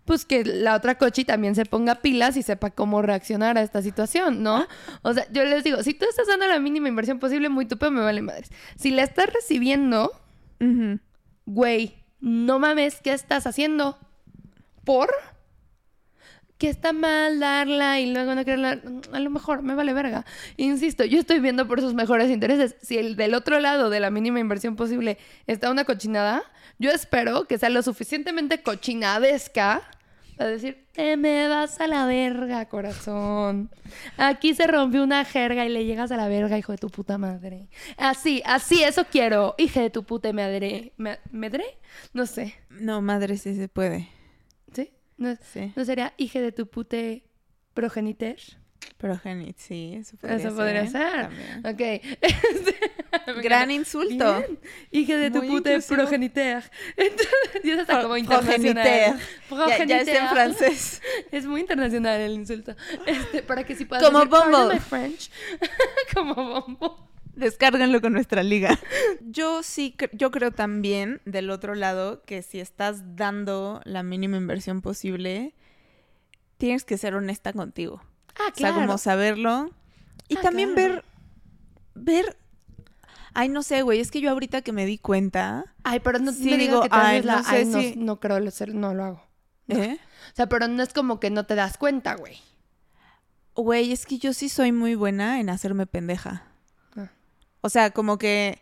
pues que la otra cochi también se ponga pilas y sepa cómo reaccionar a esta situación, ¿no? O sea, yo les digo, si tú estás dando la mínima inversión posible, muy tu me vale madres. Si la estás recibiendo, güey, no mames, ¿qué estás haciendo? ¿Por? Que está mal darla y luego no quererla. A lo mejor me vale verga. Insisto, yo estoy viendo por sus mejores intereses. Si el del otro lado de la mínima inversión posible está una cochinada, yo espero que sea lo suficientemente cochinadesca para decir, te me vas a la verga, corazón. Aquí se rompió una jerga y le llegas a la verga, hijo de tu puta madre. Así, así, eso quiero. Hija de tu puta madre. ¿Me- ¿Medre? No sé. No, madre, sí se puede. ¿No, Sí. no sería hija de tu pute progenitor? Progenit, sí, eso podría Eso podría ser. Ok. Este, Gran insulto. Bien. Hija de tu Muy inclusivo. progenitor. Entonces, y eso está como internacional. progeniteur. Ya, ya está en francés. Es muy internacional el insulto. Este, para que si puedas Como decir, French. como bombo. Descárganlo con nuestra liga. Yo sí, yo creo también del otro lado que si estás dando la mínima inversión posible, tienes que ser honesta contigo. Ah, O sea, como saberlo. Y Ah, también claro. ver, ver, ay, no sé, güey, es que yo ahorita que me di cuenta, Ay, pero no Sí, me digo, que ay, la- no sé ay, no, si- no creo lo ser, no lo hago. ¿eh? O sea, pero no es como que no te das cuenta, güey. Güey, es que yo sí soy muy buena en hacerme pendeja. O sea, como que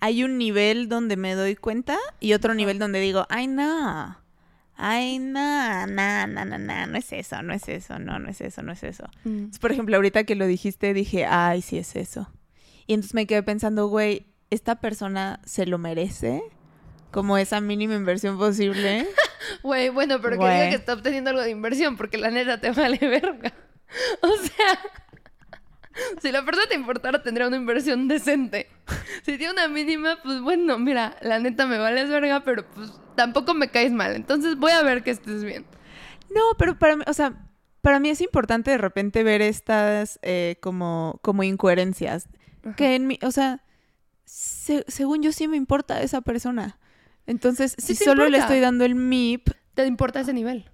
hay un nivel donde me doy cuenta y otro nivel donde digo, ay, no. Ay, no, no, no, no, no, no es eso, no es eso, no, no es eso, no es eso. Mm. Entonces, por ejemplo, ahorita que lo dijiste, dije, ay, sí es eso. Y entonces me quedé pensando, güey, ¿esta persona se lo merece? Como esa mínima inversión posible. Güey, bueno, pero que Güey. diga que está obteniendo algo de inversión, porque la neta te vale verga. O sea, si la persona te importara, tendría una inversión decente. Si tiene una mínima, pues bueno, mira, la neta me vales verga, pero pues tampoco me caes mal. Entonces voy a ver que estés bien. No, pero para mí, o sea, para mí es importante de repente ver estas eh, como, como incoherencias. Que en mi, o sea, se- según yo sí me importa esa persona. Entonces, Sí si solo le estoy dando el MIP, ¿Te importa ese nivel?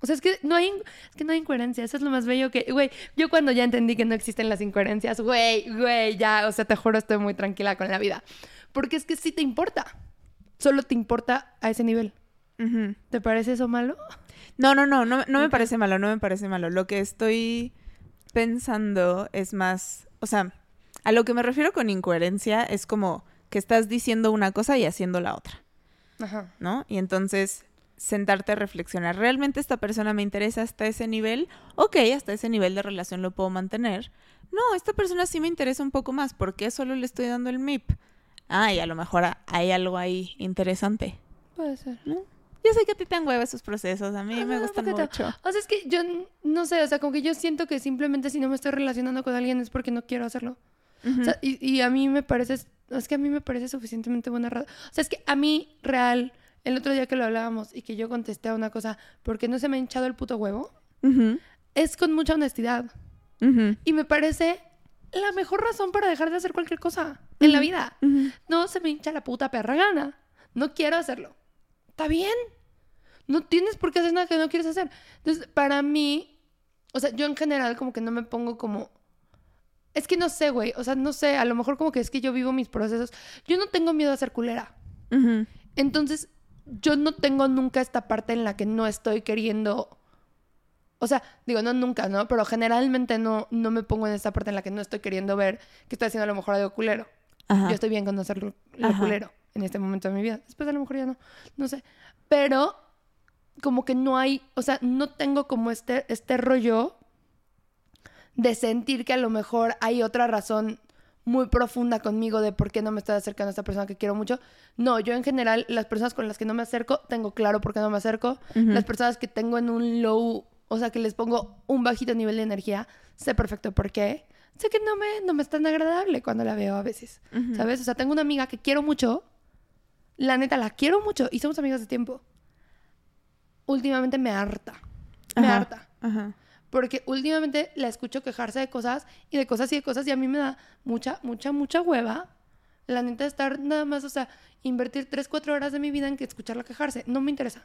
O sea, es que no hay, es que no hay incoherencia. Eso es lo más bello que, güey, yo cuando ya entendí que no existen las incoherencias, güey, güey, ya, o sea, te juro, estoy muy tranquila con la vida. Porque es que sí te importa. Solo te importa a ese nivel. ¿Te parece eso malo? No, no, no, no, no me parece malo, no me parece malo. Lo que estoy pensando es más, o sea, a lo que me refiero con incoherencia es como que estás diciendo una cosa y haciendo la otra, Ajá. ¿no? Y entonces sentarte a reflexionar, ¿realmente esta persona me interesa hasta ese nivel? Ok, hasta ese nivel de relación lo puedo mantener. No, esta persona sí me interesa un poco más, ¿por qué solo le estoy dando el MIP? Ah, y a lo mejor hay algo ahí interesante. Puede ser. Yo sé que a ti te han hueva esos procesos, a mí me Ajá, gustan mucho. O sea, es que yo no sé, o sea, como que yo siento que simplemente si no me estoy relacionando con alguien es porque no quiero hacerlo. Ujú. O sea, y, y a mí me parece, es que a mí me parece suficientemente buena razón. O sea, es que a mí, real, el otro día que lo hablábamos y que yo contesté a una cosa, porque no se me ha hinchado el puto huevo, es con mucha honestidad. Y me parece la mejor razón para dejar de hacer cualquier cosa en la vida. No se me hincha la puta perra gana. No quiero hacerlo. Está bien. No tienes por qué hacer nada que no quieres hacer. Entonces, para mí, o sea, yo en general como que no me pongo como... Es que no sé, güey. O sea, no sé. A lo mejor como que es que yo vivo mis procesos. Yo no tengo miedo a ser culera. Entonces, yo no tengo nunca esta parte en la que no estoy queriendo... O sea, digo, no nunca, ¿no? Pero generalmente no, no me pongo en esta parte en la que no estoy queriendo ver que estoy haciendo a lo mejor algo culero. Ajá. Yo estoy bien con hacer lo, culero en este momento de mi vida. Después a lo mejor ya no, no sé. Pero como que no hay, o sea, no tengo como este, este rollo de sentir que a lo mejor hay otra razón muy profunda conmigo de por qué no me estoy acercando a esta persona que quiero mucho. No, yo en general, las personas con las que no me acerco, tengo claro por qué no me acerco. Las personas que tengo en un low, o sea, que les pongo un bajito nivel de energía, sé perfecto por qué. Sé que no me, no me es tan agradable cuando la veo a veces. Ujú. ¿Sabes? O sea, tengo una amiga que quiero mucho. La neta, la quiero mucho y somos amigas de tiempo. Últimamente me harta. Me Ajá. harta. Ajá. Porque últimamente la escucho quejarse de cosas y de cosas y de cosas y a mí me da mucha, mucha, mucha hueva. La neta, estar nada más, o sea, invertir 3, 4 horas de mi vida en que escucharla quejarse. No me interesa.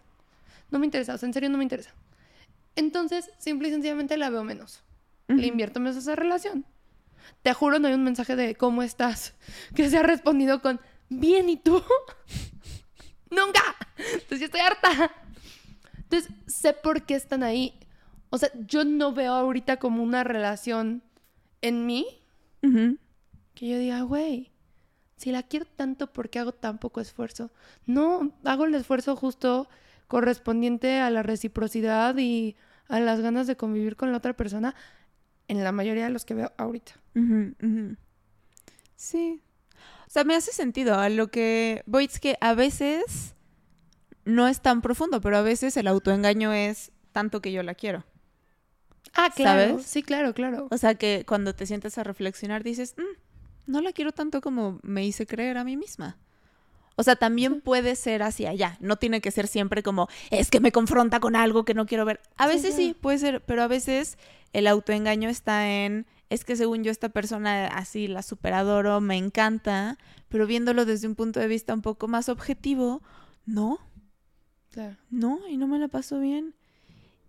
No me interesa. O sea, en serio no me interesa. Entonces, simple y sencillamente la veo menos. Le invierto menos a esa relación. Te juro, no hay un mensaje de cómo estás que se ha respondido con bien y tú. Nunca. Entonces yo estoy harta. Entonces sé por qué están ahí. O sea, yo no veo ahorita como una relación en mí que yo diga, güey, si la quiero tanto, ¿por qué hago tan poco esfuerzo? No, hago el esfuerzo justo correspondiente a la reciprocidad y a las ganas de convivir con la otra persona en la mayoría de los que veo ahorita. Sí. O sea, me hace sentido. A lo que voy es que a veces no es tan profundo, pero a veces el autoengaño es tanto que yo la quiero. Ah, claro. ¿Sabes? Sí, claro, claro. O sea que cuando te sientes a reflexionar dices, "Mm, no la quiero tanto como me hice creer a mí misma. O sea, también puede ser hacia allá. No tiene que ser siempre como, es que me confronta con algo que no quiero ver. A veces sí, puede ser, pero a veces el autoengaño está en, es que según yo esta persona así la superadoro, me encanta, pero viéndolo desde un punto de vista un poco más objetivo, no, Claro. no, y no me la paso bien.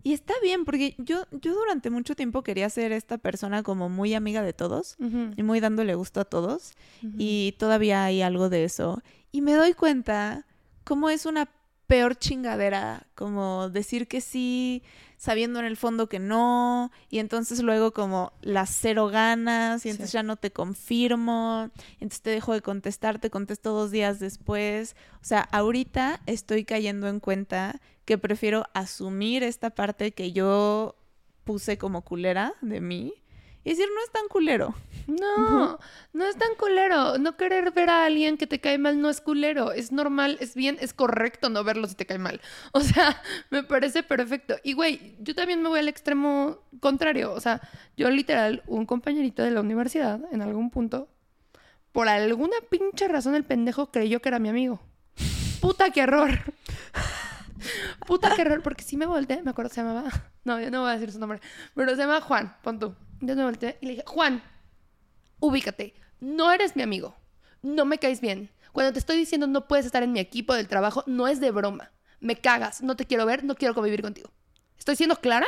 Y está bien, porque yo, yo durante mucho tiempo quería ser esta persona como muy amiga de todos y muy dándole gusto a todos. Y todavía hay algo de eso. Y me doy cuenta cómo es una peor chingadera, como decir que sí, sabiendo en el fondo que no, y entonces luego como las cero ganas, y entonces Sí. ya no te confirmo, y entonces te dejo de contestar, te contesto dos días después. O sea, ahorita estoy cayendo en cuenta que prefiero asumir esta parte que yo puse como culera de mí y decir, no es tan culero. No, no es tan culero. No querer ver a alguien que te cae mal no es culero. Es normal, es bien, es correcto no verlo si te cae mal. O sea, me parece perfecto. Y güey, yo también me voy al extremo contrario. O sea, yo literal, un compañerito de la universidad, en algún punto, por alguna pinche razón el pendejo creyó que era mi amigo. Puta, qué error. Puta, qué error. Porque sí me volteé, me acuerdo se llamaba. No, yo no voy a decir su nombre. Pero se llama Juan, pon tú. Yo me volteé y le dije, Juan, ubícate. No eres mi amigo. No me caes bien. Cuando te estoy diciendo no puedes estar en mi equipo del trabajo, no es de broma. Me cagas. No te quiero ver, no quiero convivir contigo. ¿Estoy siendo clara?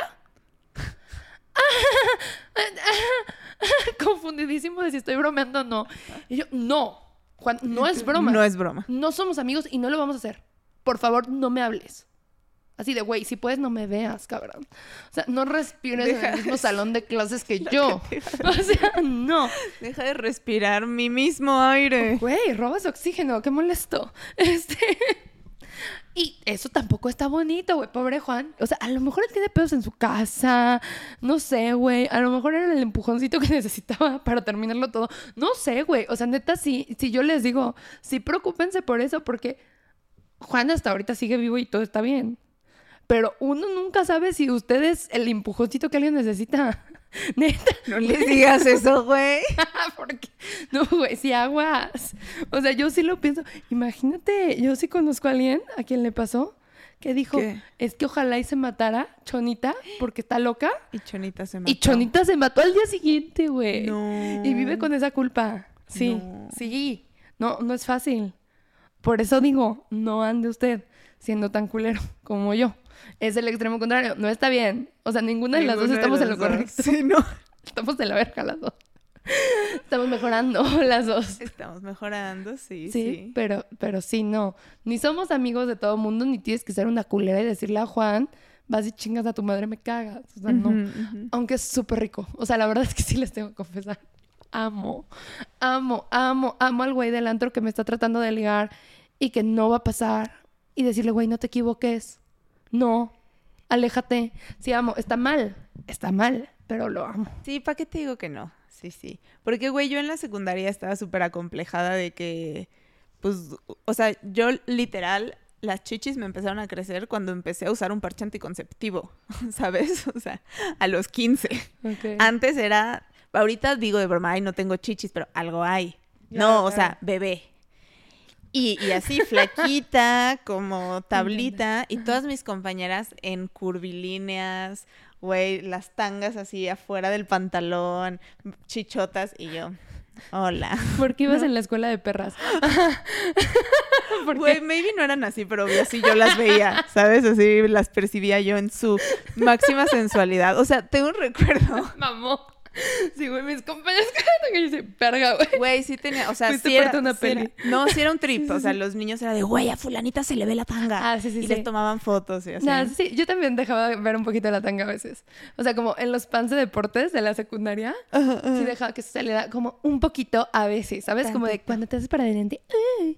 Confundidísimo de si estoy bromeando o no. Y yo, no. Juan, no es broma. No es broma. No somos amigos y no lo vamos a hacer. Por favor, no me hables. Así de, güey, si puedes, no me veas, cabrón. O sea, no respires en el mismo salón de clases que yo. O sea, no. Deja de respirar mi mismo aire. Güey, robas oxígeno, qué molesto. Este. Y eso tampoco está bonito, güey, pobre Juan. O sea, a lo mejor él tiene pedos en su casa. No sé, güey. A lo mejor era el empujoncito que necesitaba para terminarlo todo. No sé, güey. O sea, neta, sí, si yo les digo, sí, preocúpense por eso, porque Juan hasta ahorita sigue vivo y todo está bien. Pero uno nunca sabe si usted es el empujoncito que alguien necesita. Neta. No les digas eso, güey. Porque, no, güey, si aguas. O sea, yo sí lo pienso. Imagínate, yo sí conozco a alguien a quien le pasó que dijo, ¿Qué? es que ojalá y se matara Chonita porque está loca. Y Chonita se mató. Y Chonita se mató al día siguiente, güey. No. Y vive con esa culpa. Sí, No. sí. No, no es fácil. Por eso digo, no ande usted siendo tan culero como yo. Es el extremo contrario. No está bien. O sea, ninguna de las dos estamos en lo dos. correcto. Sí, no. Estamos de la verga las dos. Estamos mejorando las dos. Estamos mejorando, sí, Sí, sí. pero, pero sí, no. Ni somos amigos de todo mundo, ni tienes que ser una culera y decirle a Juan, vas y chingas a tu madre, me cagas. O sea, no. Aunque es súper rico. O sea, la verdad es que sí les tengo que confesar. Amo, amo, amo, amo al güey del antro que me está tratando de ligar y que no va a pasar. Y decirle, güey, no te equivoques. No, aléjate. Sí, amo. Está mal, está mal, pero lo amo. Sí, ¿para qué te digo que no? Sí, sí. Porque, güey, yo en la secundaria estaba súper acomplejada de que, pues, o sea, yo literal, las chichis me empezaron a crecer cuando empecé a usar un parche anticonceptivo, ¿sabes? O sea, a los 15. Antes era, ahorita digo de broma, ay, no tengo chichis, pero algo hay. No, o sea, bebé. Y, y así, flaquita, como tablita, y todas mis compañeras en curvilíneas, güey, las tangas así afuera del pantalón, chichotas, y yo, hola. ¿Por qué ibas en la escuela de perras? ¿Por Güey, maybe no eran así, pero obvio sí yo las veía, ¿sabes? Así las percibía yo en su máxima sensualidad. O sea, tengo un recuerdo. Mamó. Sí, güey, mis compañeros que yo soy verga, güey. Güey, sí tenía, o sea, Fuiste sí era, una sí era- no, sí era un trip, o sea, los niños era de, güey, a fulanita se le ve la tanga. Ah, sí, sí, y sí. les tomaban fotos y así. Nah, sí, yo también dejaba ver un poquito la tanga a veces. O sea, como en los pans de deportes de la secundaria, sí dejaba que se saliera como un poquito a veces, ¿sabes? Como de cuando te haces para adelante. "Ay,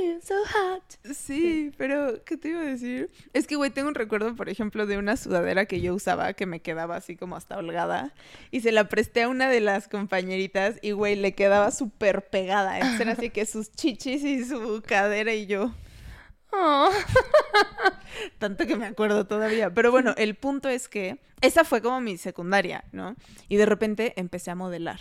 ay, so hot. Sí, pero ¿qué te iba a decir? Es que, güey, tengo un recuerdo, por ejemplo, de una sudadera que yo usaba que me quedaba así como hasta holgada y se la presté a una de las compañeritas y, güey, le quedaba súper pegada. Entonces era así que sus chichis y su cadera y yo. Oh. Tanto que me acuerdo todavía. Pero bueno, el punto es que esa fue como mi secundaria, ¿no? Y de repente empecé a modelar.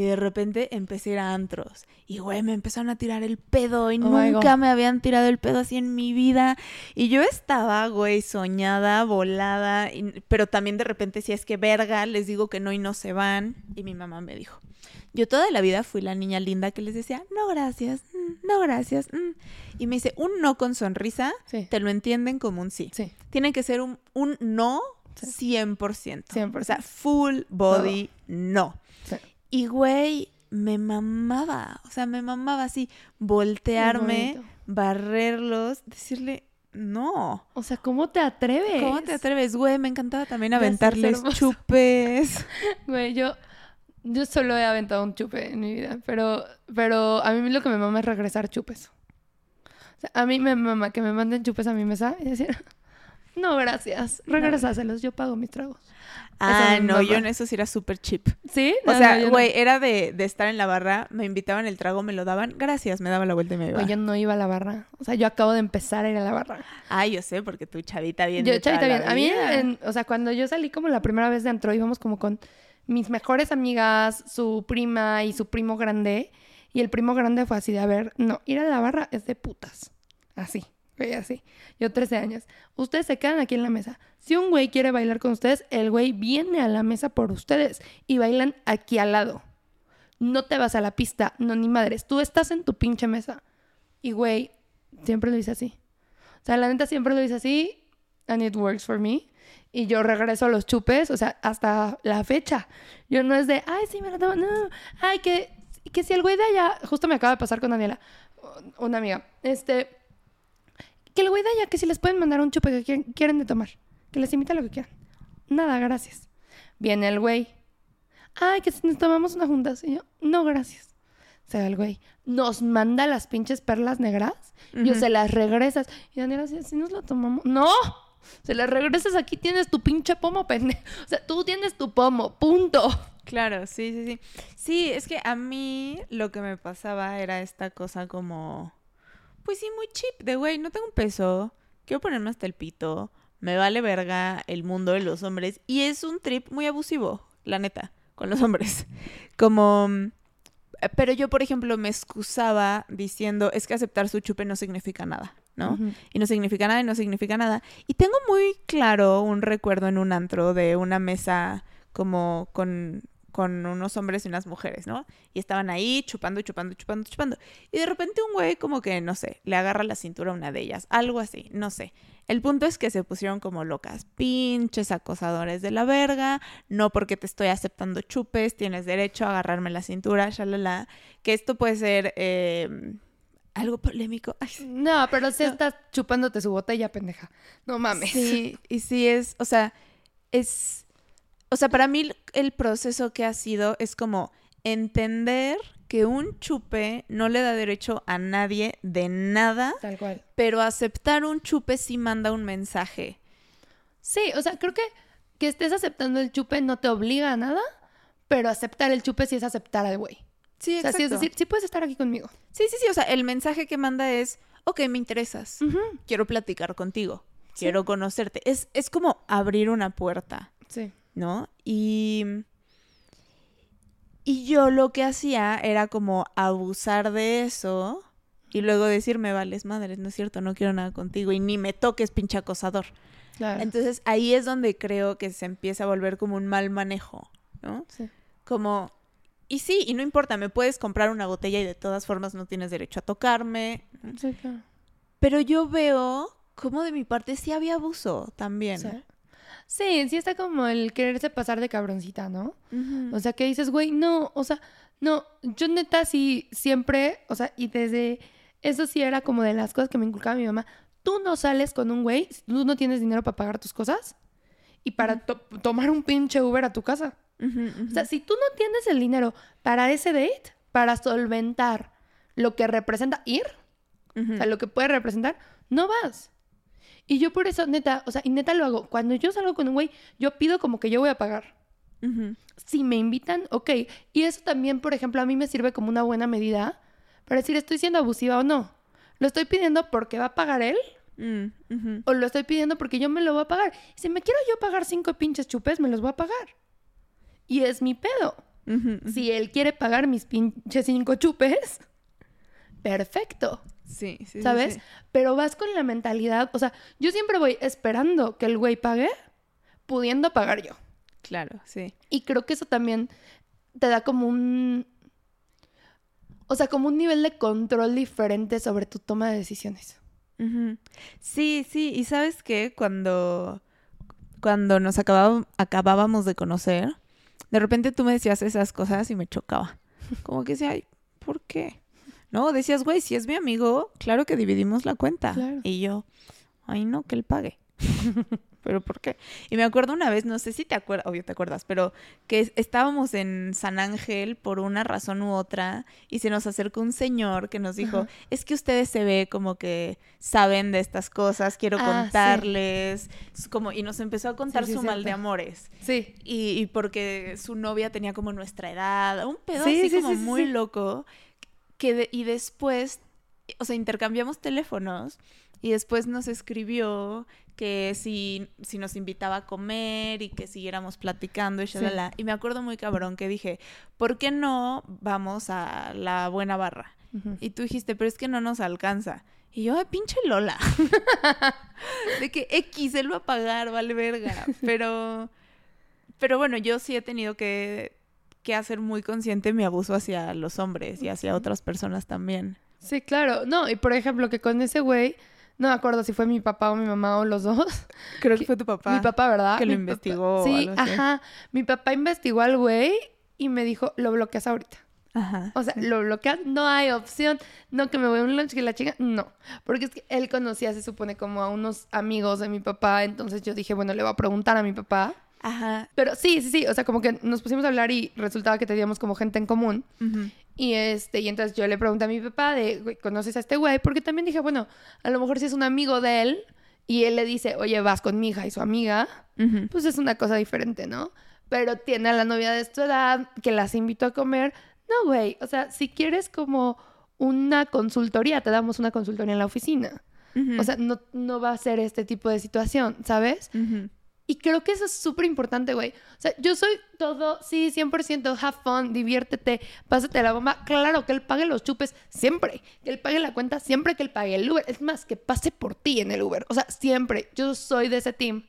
Y de repente empecé a ir a antros. Y, güey, me empezaron a tirar el pedo. Y Oh nunca me habían tirado el pedo así en mi vida. Y yo estaba, güey, soñada, volada. y- pero también de repente, si es que verga, les digo que no y no se van. Y mi mamá me dijo. Yo toda la vida fui la niña linda que les decía, no gracias, mm, no gracias. mm". Y me dice, un no con sonrisa, Sí. te lo entienden como un sí. Sí. Tiene que ser un, un no Sí. 100%. 100%. O sea, full body no. Y güey, me mamaba. O sea, me mamaba así, voltearme, barrerlos, decirle no. O sea, ¿cómo te atreves? ¿Cómo te atreves, güey? Me encantaba también aventarles chupes. Güey, yo, yo solo he aventado un chupe en mi vida, pero, pero a mí lo que me mama es regresar chupes. O sea, a mí me mama que me manden chupes a mi mesa y decir, no, gracias, regresáselos, yo pago mis tragos. Ah, no, yo en eso sí era súper cheap. ¿Sí? O No, sea, no, yo no. güey, era de, de estar en la barra, me invitaban el trago, me lo daban, gracias, me daba la vuelta y me iba. Yo no iba a la barra. O sea, yo acabo de empezar a ir a la barra. Ah, yo sé, porque tú chavita bien. Yo, chavita, bien. A mí, en- o sea, cuando yo salí como la primera vez de antro, íbamos como con mis mejores amigas, su prima y su primo grande. Y el primo grande fue así de, a ver, no, ir a la barra es de putas. Así, güey, así. Yo 13 años. Ustedes se quedan aquí en la mesa. Si un güey quiere bailar con ustedes, el güey viene a la mesa por ustedes y bailan aquí al lado. No te vas a la pista, no ni madres. Tú estás en tu pinche mesa. Y güey, siempre lo hice así. O sea, la neta siempre lo hice así. And it works for me. Y yo regreso a los chupes, o sea, hasta la fecha. Yo no es de, ay, sí, me lo tomo. No, ay, que, que si el güey de allá, justo me acaba de pasar con Daniela, una amiga, este, que el güey de allá, que si les pueden mandar un chupe que quieren, quieren de tomar, que les invita lo que quieran. Nada, gracias. Viene el güey. Ay, que si nos tomamos una junta. Y yo, no, gracias. O sea, el güey nos manda las pinches perlas negras. Yo Ujú. se las regresas. Y Daniela, si, si nos la tomamos. ¡No! Se las regresas, aquí tienes tu pinche pomo, pendejo. O sea, tú tienes tu pomo, punto. Claro, sí, sí, sí. Sí, es que a mí lo que me pasaba era esta cosa como, pues sí, muy cheap, de güey, no tengo un peso, quiero ponerme hasta el pito, me vale verga el mundo de los hombres y es un trip muy abusivo, la neta, con los hombres. Como, mm, pero yo, por ejemplo, me excusaba diciendo, es que aceptar su chupe no significa nada, ¿no? Y no significa nada y no significa nada. Y tengo muy claro un recuerdo en un antro de una mesa como con, con unos hombres y unas mujeres, ¿no? Y estaban ahí chupando, chupando, chupando, chupando. Y de repente un güey como que, no sé, le agarra la cintura a una de ellas, algo así, no sé. El punto es que se pusieron como locas, pinches acosadores de la verga, no porque te estoy aceptando chupes, tienes derecho a agarrarme la cintura, shalala. Que esto puede ser eh, algo polémico. Ay, No, pero si No. estás chupándote su botella, pendeja. No mames. Sí, y sí es, o sea, es, o sea, para mí el proceso que ha sido es como entender que un chupe no le da derecho a nadie de nada, Tal cual. pero aceptar un chupe sí manda un mensaje. Sí, o sea, creo que que estés aceptando el chupe no te obliga a nada, pero aceptar el chupe sí es aceptar al güey. Sí, O sea, sí es decir, sí puedes estar aquí conmigo. sí, sí, sí, o sea, el mensaje que manda es, ok, me interesas, quiero platicar contigo, Sí. quiero conocerte. Es, es como abrir una puerta. Sí. ¿No? Y, y yo lo que hacía era como abusar de eso y luego decir, me vales madres, no es cierto, no quiero nada contigo y ni me toques, pinche acosador. Claro. Entonces ahí es donde creo que se empieza a volver como un mal manejo, ¿no? Sí. Como, y sí, y no importa, me puedes comprar una botella y de todas formas no tienes derecho a tocarme, Sí, claro. pero yo veo como de mi parte sí había abuso también. Sí. Sí, sí está como el quererse pasar de cabroncita, ¿no? O sea, que dices, güey, no, o sea, no, yo neta sí siempre, o sea, y desde eso sí era como de las cosas que me inculcaba mi mamá. Tú no sales con un güey si tú no tienes dinero para pagar tus cosas y para to- tomar un pinche Uber a tu casa. O sea, si tú no tienes el dinero para ese date, para solventar lo que representa ir, o sea, lo que puede representar, no vas. Y yo por eso, neta, o sea, y neta lo hago. Cuando yo salgo con un güey, yo pido como que yo voy a pagar. Si me invitan, ok. Y eso también, por ejemplo, a mí me sirve como una buena medida para decir, ¿estoy siendo abusiva o no? ¿Lo estoy pidiendo porque va a pagar él? Mm. ¿O lo estoy pidiendo porque yo me lo voy a pagar? Si me quiero yo pagar cinco pinches chupes, me los voy a pagar. Y es mi pedo. Si él quiere pagar mis pinches cinco chupes, perfecto, Sí, sí, ¿sabes? sí. Pero vas con la mentalidad, o sea, yo siempre voy esperando que el güey pague, pudiendo pagar yo. Claro, sí. Y creo que eso también te da como un... O sea, como un nivel de control diferente sobre tu toma de decisiones. Sí, sí, y sabes qué, cuando, cuando nos acababa- acabábamos de conocer, de repente tú me decías esas cosas y me chocaba. Como que decía, ay, ¿por qué? No, decías, güey, si es mi amigo, claro que dividimos la cuenta. Claro. Y yo, ay, no, que él pague. ¿Pero por qué? Y me acuerdo una vez, no sé si te acuerdas, obvio te acuerdas, pero que es- estábamos en San Ángel por una razón u otra y se nos acercó un señor que nos dijo, Ajá. es que ustedes se ve como que saben de estas cosas, quiero Ah, contarles, Es como, y nos empezó a contar Sí, sí, su mal de amores. Sí. Y, y porque su novia tenía como nuestra edad, un pedo Sí, así sí, como muy sí. loco. Que de- y después, o sea, intercambiamos teléfonos y después nos escribió que si, si nos invitaba a comer y que siguiéramos platicando y Sí. shalala. Y me acuerdo muy cabrón que dije, ¿por qué no vamos a la buena barra? Y tú dijiste, pero es que no nos alcanza. Y yo, pinche Lola. de que X, él va a pagar, vale verga. Pero, pero bueno, yo sí he tenido que, que hacer muy consciente mi abuso hacia los hombres y hacia otras personas también. Sí, claro. No, y por ejemplo, que con ese güey, no me acuerdo si fue mi papá o mi mamá o los dos. Creo que que fue tu papá. Mi papá, ¿verdad? que lo Mi investigó Sí, algo así. ajá. Mi papá investigó al güey y me dijo, lo bloqueas ahorita. Ajá. O sea, lo bloqueas, no hay opción. No, que me voy a un lunch que la chica. No. Porque es que él conocía, se supone, como a unos amigos de mi papá. Entonces yo dije, bueno, le voy a preguntar a mi papá. Ajá. Pero sí, sí, sí. O sea, como que nos pusimos a hablar y resultaba que teníamos como gente en común. Y este, y entonces yo le pregunté a mi papá de, "Güey, ¿conoces a este güey? Porque también dije, bueno, a lo mejor si es un amigo de él y él le dice, oye, vas con mi hija y su amiga, pues es una cosa diferente, ¿no? Pero tiene a la novia de tu edad que las invitó a comer. No, güey, o sea, si quieres como una consultoría, te damos una consultoría en la oficina. O sea, no, no va a ser este tipo de situación, ¿sabes? Y creo que eso es súper importante, güey. O sea, yo soy todo, sí, 100%, have fun, diviértete, pásate la bomba. Claro, que él pague los chupes siempre. Que él pague la cuenta siempre que él pague el Uber. Es más, que pase por ti en el Uber. O sea, siempre. Yo soy de ese team.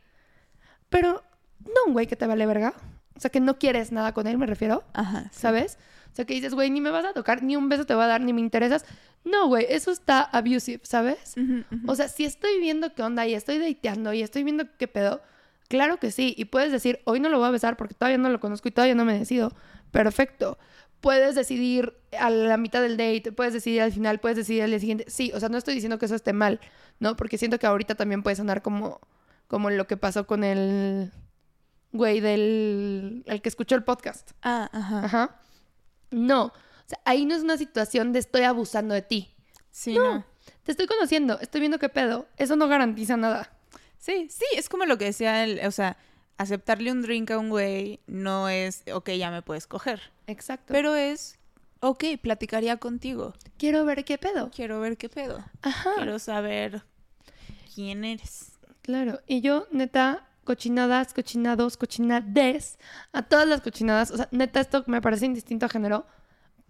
Pero no un güey que te vale verga. O sea, que no quieres nada con él, me refiero. Ajá. sí. ¿Sabes? O sea, que dices, güey, ni me vas a tocar, ni un beso te va a dar, ni me interesas. No, güey, eso está abusive, ¿sabes? Ujú, ujú. O sea, si estoy viendo qué onda y estoy dateando y estoy viendo qué pedo, claro que sí. Y puedes decir, hoy no lo voy a besar porque todavía no lo conozco y todavía no me decido. Perfecto. Puedes decidir a la mitad del date, puedes decidir al final, puedes decidir al día siguiente. Sí, o sea, no estoy diciendo que eso esté mal, ¿no? Porque siento que ahorita también puede sonar como, como lo que pasó con el güey del el que escuchó el podcast. Ah, ajá. Ajá. No. O sea, ahí no es una situación de estoy abusando de ti. Sí, no. Te estoy conociendo, estoy viendo qué pedo. Eso no garantiza nada. Sí, sí, es como lo que decía él, o sea, aceptarle un drink a un güey no es, ok, ya me puedes coger, Exacto. pero es, ok, platicaría contigo, quiero ver qué pedo. quiero ver qué pedo, Ajá. quiero saber quién eres. Claro. Y yo, neta, cochinadas, cochinados, cochinades, a todas las cochinadas. O sea, neta, esto me parece indistinto a género.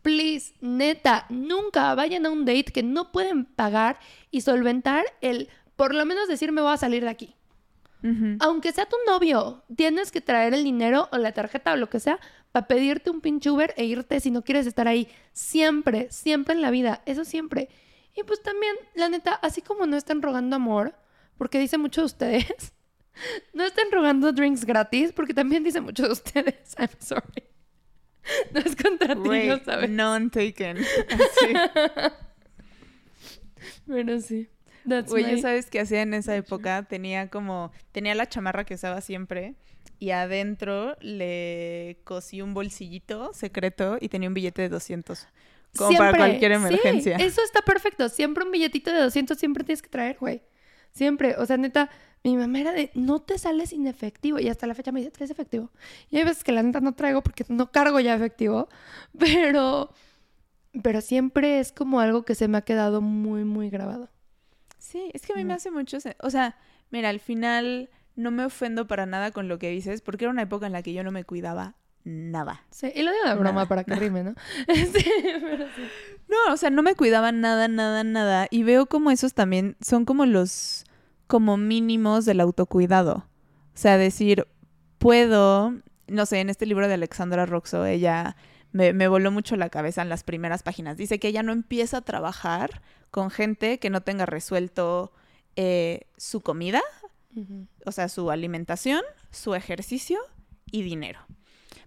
Please, neta, nunca vayan a un date que no pueden pagar y solventar el, por lo menos decir, me voy a salir de aquí. Aunque sea tu novio, tienes que traer el dinero o la tarjeta o lo que sea para pedirte un pinche Uber e irte si no quieres estar ahí. Siempre, siempre en la vida, eso siempre. Y pues también, la neta, así como no están rogando amor, porque dice mucho de ustedes, no estén rogando drinks gratis, porque también dice mucho de ustedes. I'm sorry. No es contra ti, no sabes. none taken. Así. Pero sí. Güey, my- ¿ya sabes qué hacía en esa época? Tenía como, tenía la chamarra que usaba siempre y adentro le cosí un bolsillito secreto y tenía un billete de 200. Como para cualquier sí, emergencia. eso está perfecto. Siempre un billetito de 200 siempre tienes que traer, güey. Siempre. O sea, neta, mi mamá era de, no te sales sin efectivo. Y hasta la fecha me dice, ¿traes efectivo? Y hay veces que la neta no traigo porque no cargo ya efectivo. Pero pero siempre es como algo que se me ha quedado muy, muy grabado. Sí, es que a mí me Mm. hace mucho O sea, mira, al final no me ofendo para nada con lo que dices, porque era una época en la que yo no me cuidaba nada. Sí, y lo digo de broma Nada, para que rime, ¿no? Sí, pero sí. No, o sea, no me cuidaba nada, nada, nada. Y veo como esos también son como los, como mínimos del autocuidado. O sea, decir, puedo, no sé, en este libro de Alexandra Roxo, ella me, me voló mucho la cabeza en las primeras páginas. Dice que ella no empieza a trabajar con gente que no tenga resuelto eh, su comida, o sea, su alimentación, su ejercicio y dinero.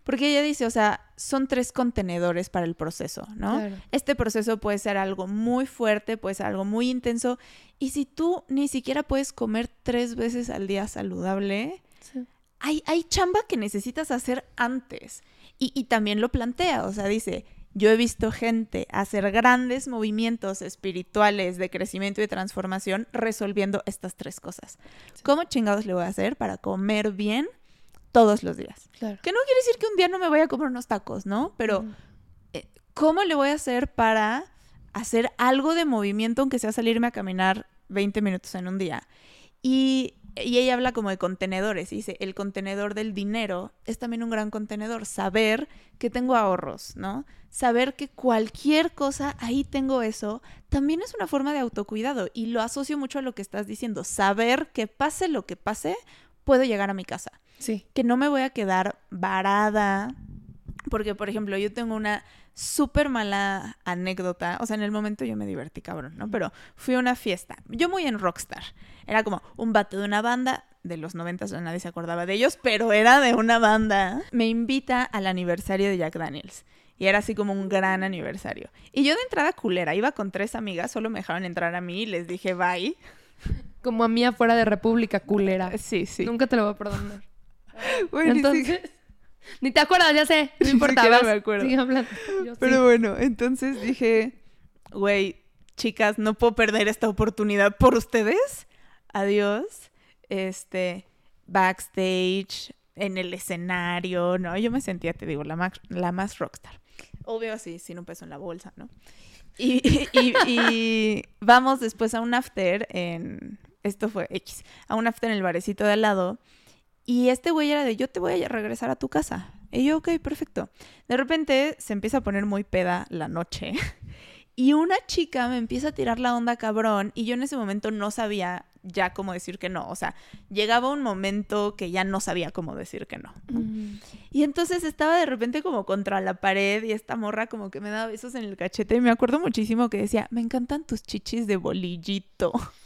Porque ella dice, o sea, son tres contenedores para el proceso, ¿no? Claro. Este proceso puede ser algo muy fuerte, puede ser algo muy intenso. Y si tú ni siquiera puedes comer tres veces al día saludable, Sí. hay, hay chamba que necesitas hacer antes. Y, y también lo plantea, o sea, dice, yo he visto gente hacer grandes movimientos espirituales de crecimiento y transformación resolviendo estas tres cosas. Sí. ¿Cómo chingados le voy a hacer para comer bien todos los días? Claro. Que no quiere decir que un día no me vaya a comer unos tacos, ¿no? Pero Ujú. ¿cómo le voy a hacer para hacer algo de movimiento, aunque sea salirme a caminar 20 minutos en un día? Y, y ella habla como de contenedores. y Dice, el contenedor del dinero es también un gran contenedor. Saber que tengo ahorros, ¿no? Saber que cualquier cosa, ahí tengo eso, también es una forma de autocuidado. Y lo asocio mucho a lo que estás diciendo. Saber que pase lo que pase, puedo llegar a mi casa Sí. que no me voy a quedar varada. Porque, por ejemplo, yo tengo una súper mala anécdota. O sea, en el momento yo me divertí, cabrón, ¿no? Pero fui a una fiesta. Yo muy en rockstar. Era como un vato de una banda. De los noventas nadie se acordaba de ellos, pero era de una banda. Me invita al aniversario de Jack Daniels. Y era así como un gran aniversario. Y yo de entrada culera, iba con tres amigas, solo me dejaron entrar a mí y les dije bye. Como a mí afuera de República, culera. Sí, sí. Nunca te lo voy a perdonar. Entonces, ni te acuerdas, ya sé. No Ni importa. vas, me acuerdo. sigue hablando. Yo Pero sí. bueno, entonces dije, güey, chicas, no puedo perder esta oportunidad por ustedes. Adiós. Este, backstage, en el escenario, ¿no? Yo me sentía, te digo, la más, la más rockstar. Obvio así, sin un peso en la bolsa, ¿no? Y, y- y vamos después a un after en, esto fue X, a un after en el barecito de al lado. Y este güey era de, yo te voy a regresar a tu casa. Y yo, ok, perfecto. De repente se empieza a poner muy peda la noche. Y una chica me empieza a tirar la onda cabrón. Y yo en ese momento no sabía ya cómo decir que no. O sea, llegaba un momento que ya no sabía cómo decir que no. Mm. Y entonces estaba de repente como contra la pared y esta morra como que me daba besos en el cachete. Y me acuerdo muchísimo que decía, me encantan tus chichis de bolillito.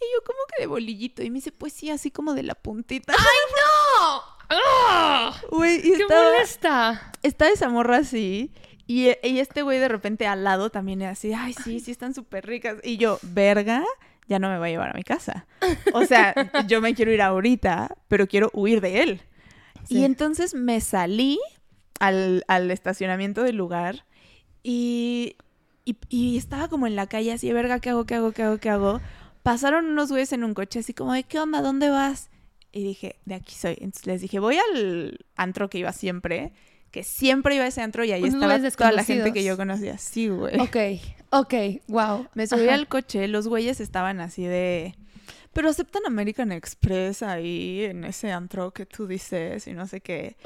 Y yo, ¿cómo que de bolillito? Y me dice, pues sí, así como de la puntita. ¡No! ¡Ah! Güey, ¡Qué estaba, molesta! está esa morra así. Y, y este güey de repente al lado también era así, ay, sí, sí están súper ricas. Y yo, verga, ya no me va a llevar a mi casa. O sea, yo me quiero ir ahorita, pero quiero huir de él. Sí. Y entonces me salí al, al estacionamiento del lugar y, y, y estaba como en la calle así, verga, ¿qué hago, qué hago, qué hago, qué hago? Pasaron unos güeyes en un coche así como, de, ¿qué onda? ¿Dónde vas? Y dije, de aquí soy. Entonces les dije, voy al antro que iba siempre, que siempre iba a ese antro y ahí estaba toda la gente que yo conocía. Sí, güey. Ok, ok, wow. Me subí Ajá. al coche, los güeyes estaban así de... Pero aceptan American Express ahí en ese antro que tú dices y no sé qué.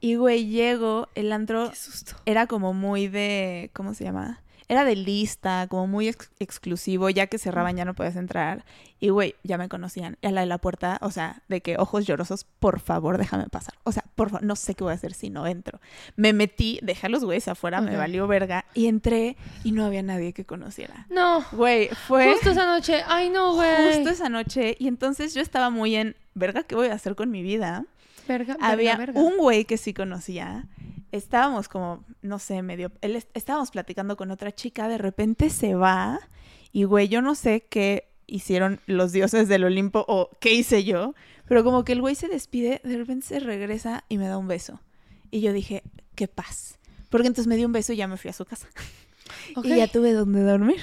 Y güey, llego, el antro qué susto. era como muy de, ¿cómo se llama? Era de lista, como muy ex- exclusivo, ya que cerraban ya no podías entrar. Y güey, ya me conocían. Y a la de la puerta, o sea, de que ojos llorosos, por favor, déjame pasar. O sea, por favor, no sé qué voy a hacer si no entro. Me metí, dejé a los güeyes afuera, me valió verga, y entré y no había nadie que conociera. No, Güey, fue justo esa noche. Ay, no, güey. justo esa noche. Y entonces yo estaba muy en, verga, ¿qué voy a hacer con mi vida? Verga, verga, Había verga. un güey que sí conocía. Estábamos como, no sé, medio. Él est- estábamos platicando con otra chica. De repente se va. Y güey, yo no sé qué hicieron los dioses del Olimpo o qué hice yo. Pero como que el güey se despide, de repente se regresa y me da un beso. Y yo dije, qué paz. Porque entonces me dio un beso y ya me fui a su casa. Y ya tuve donde dormir.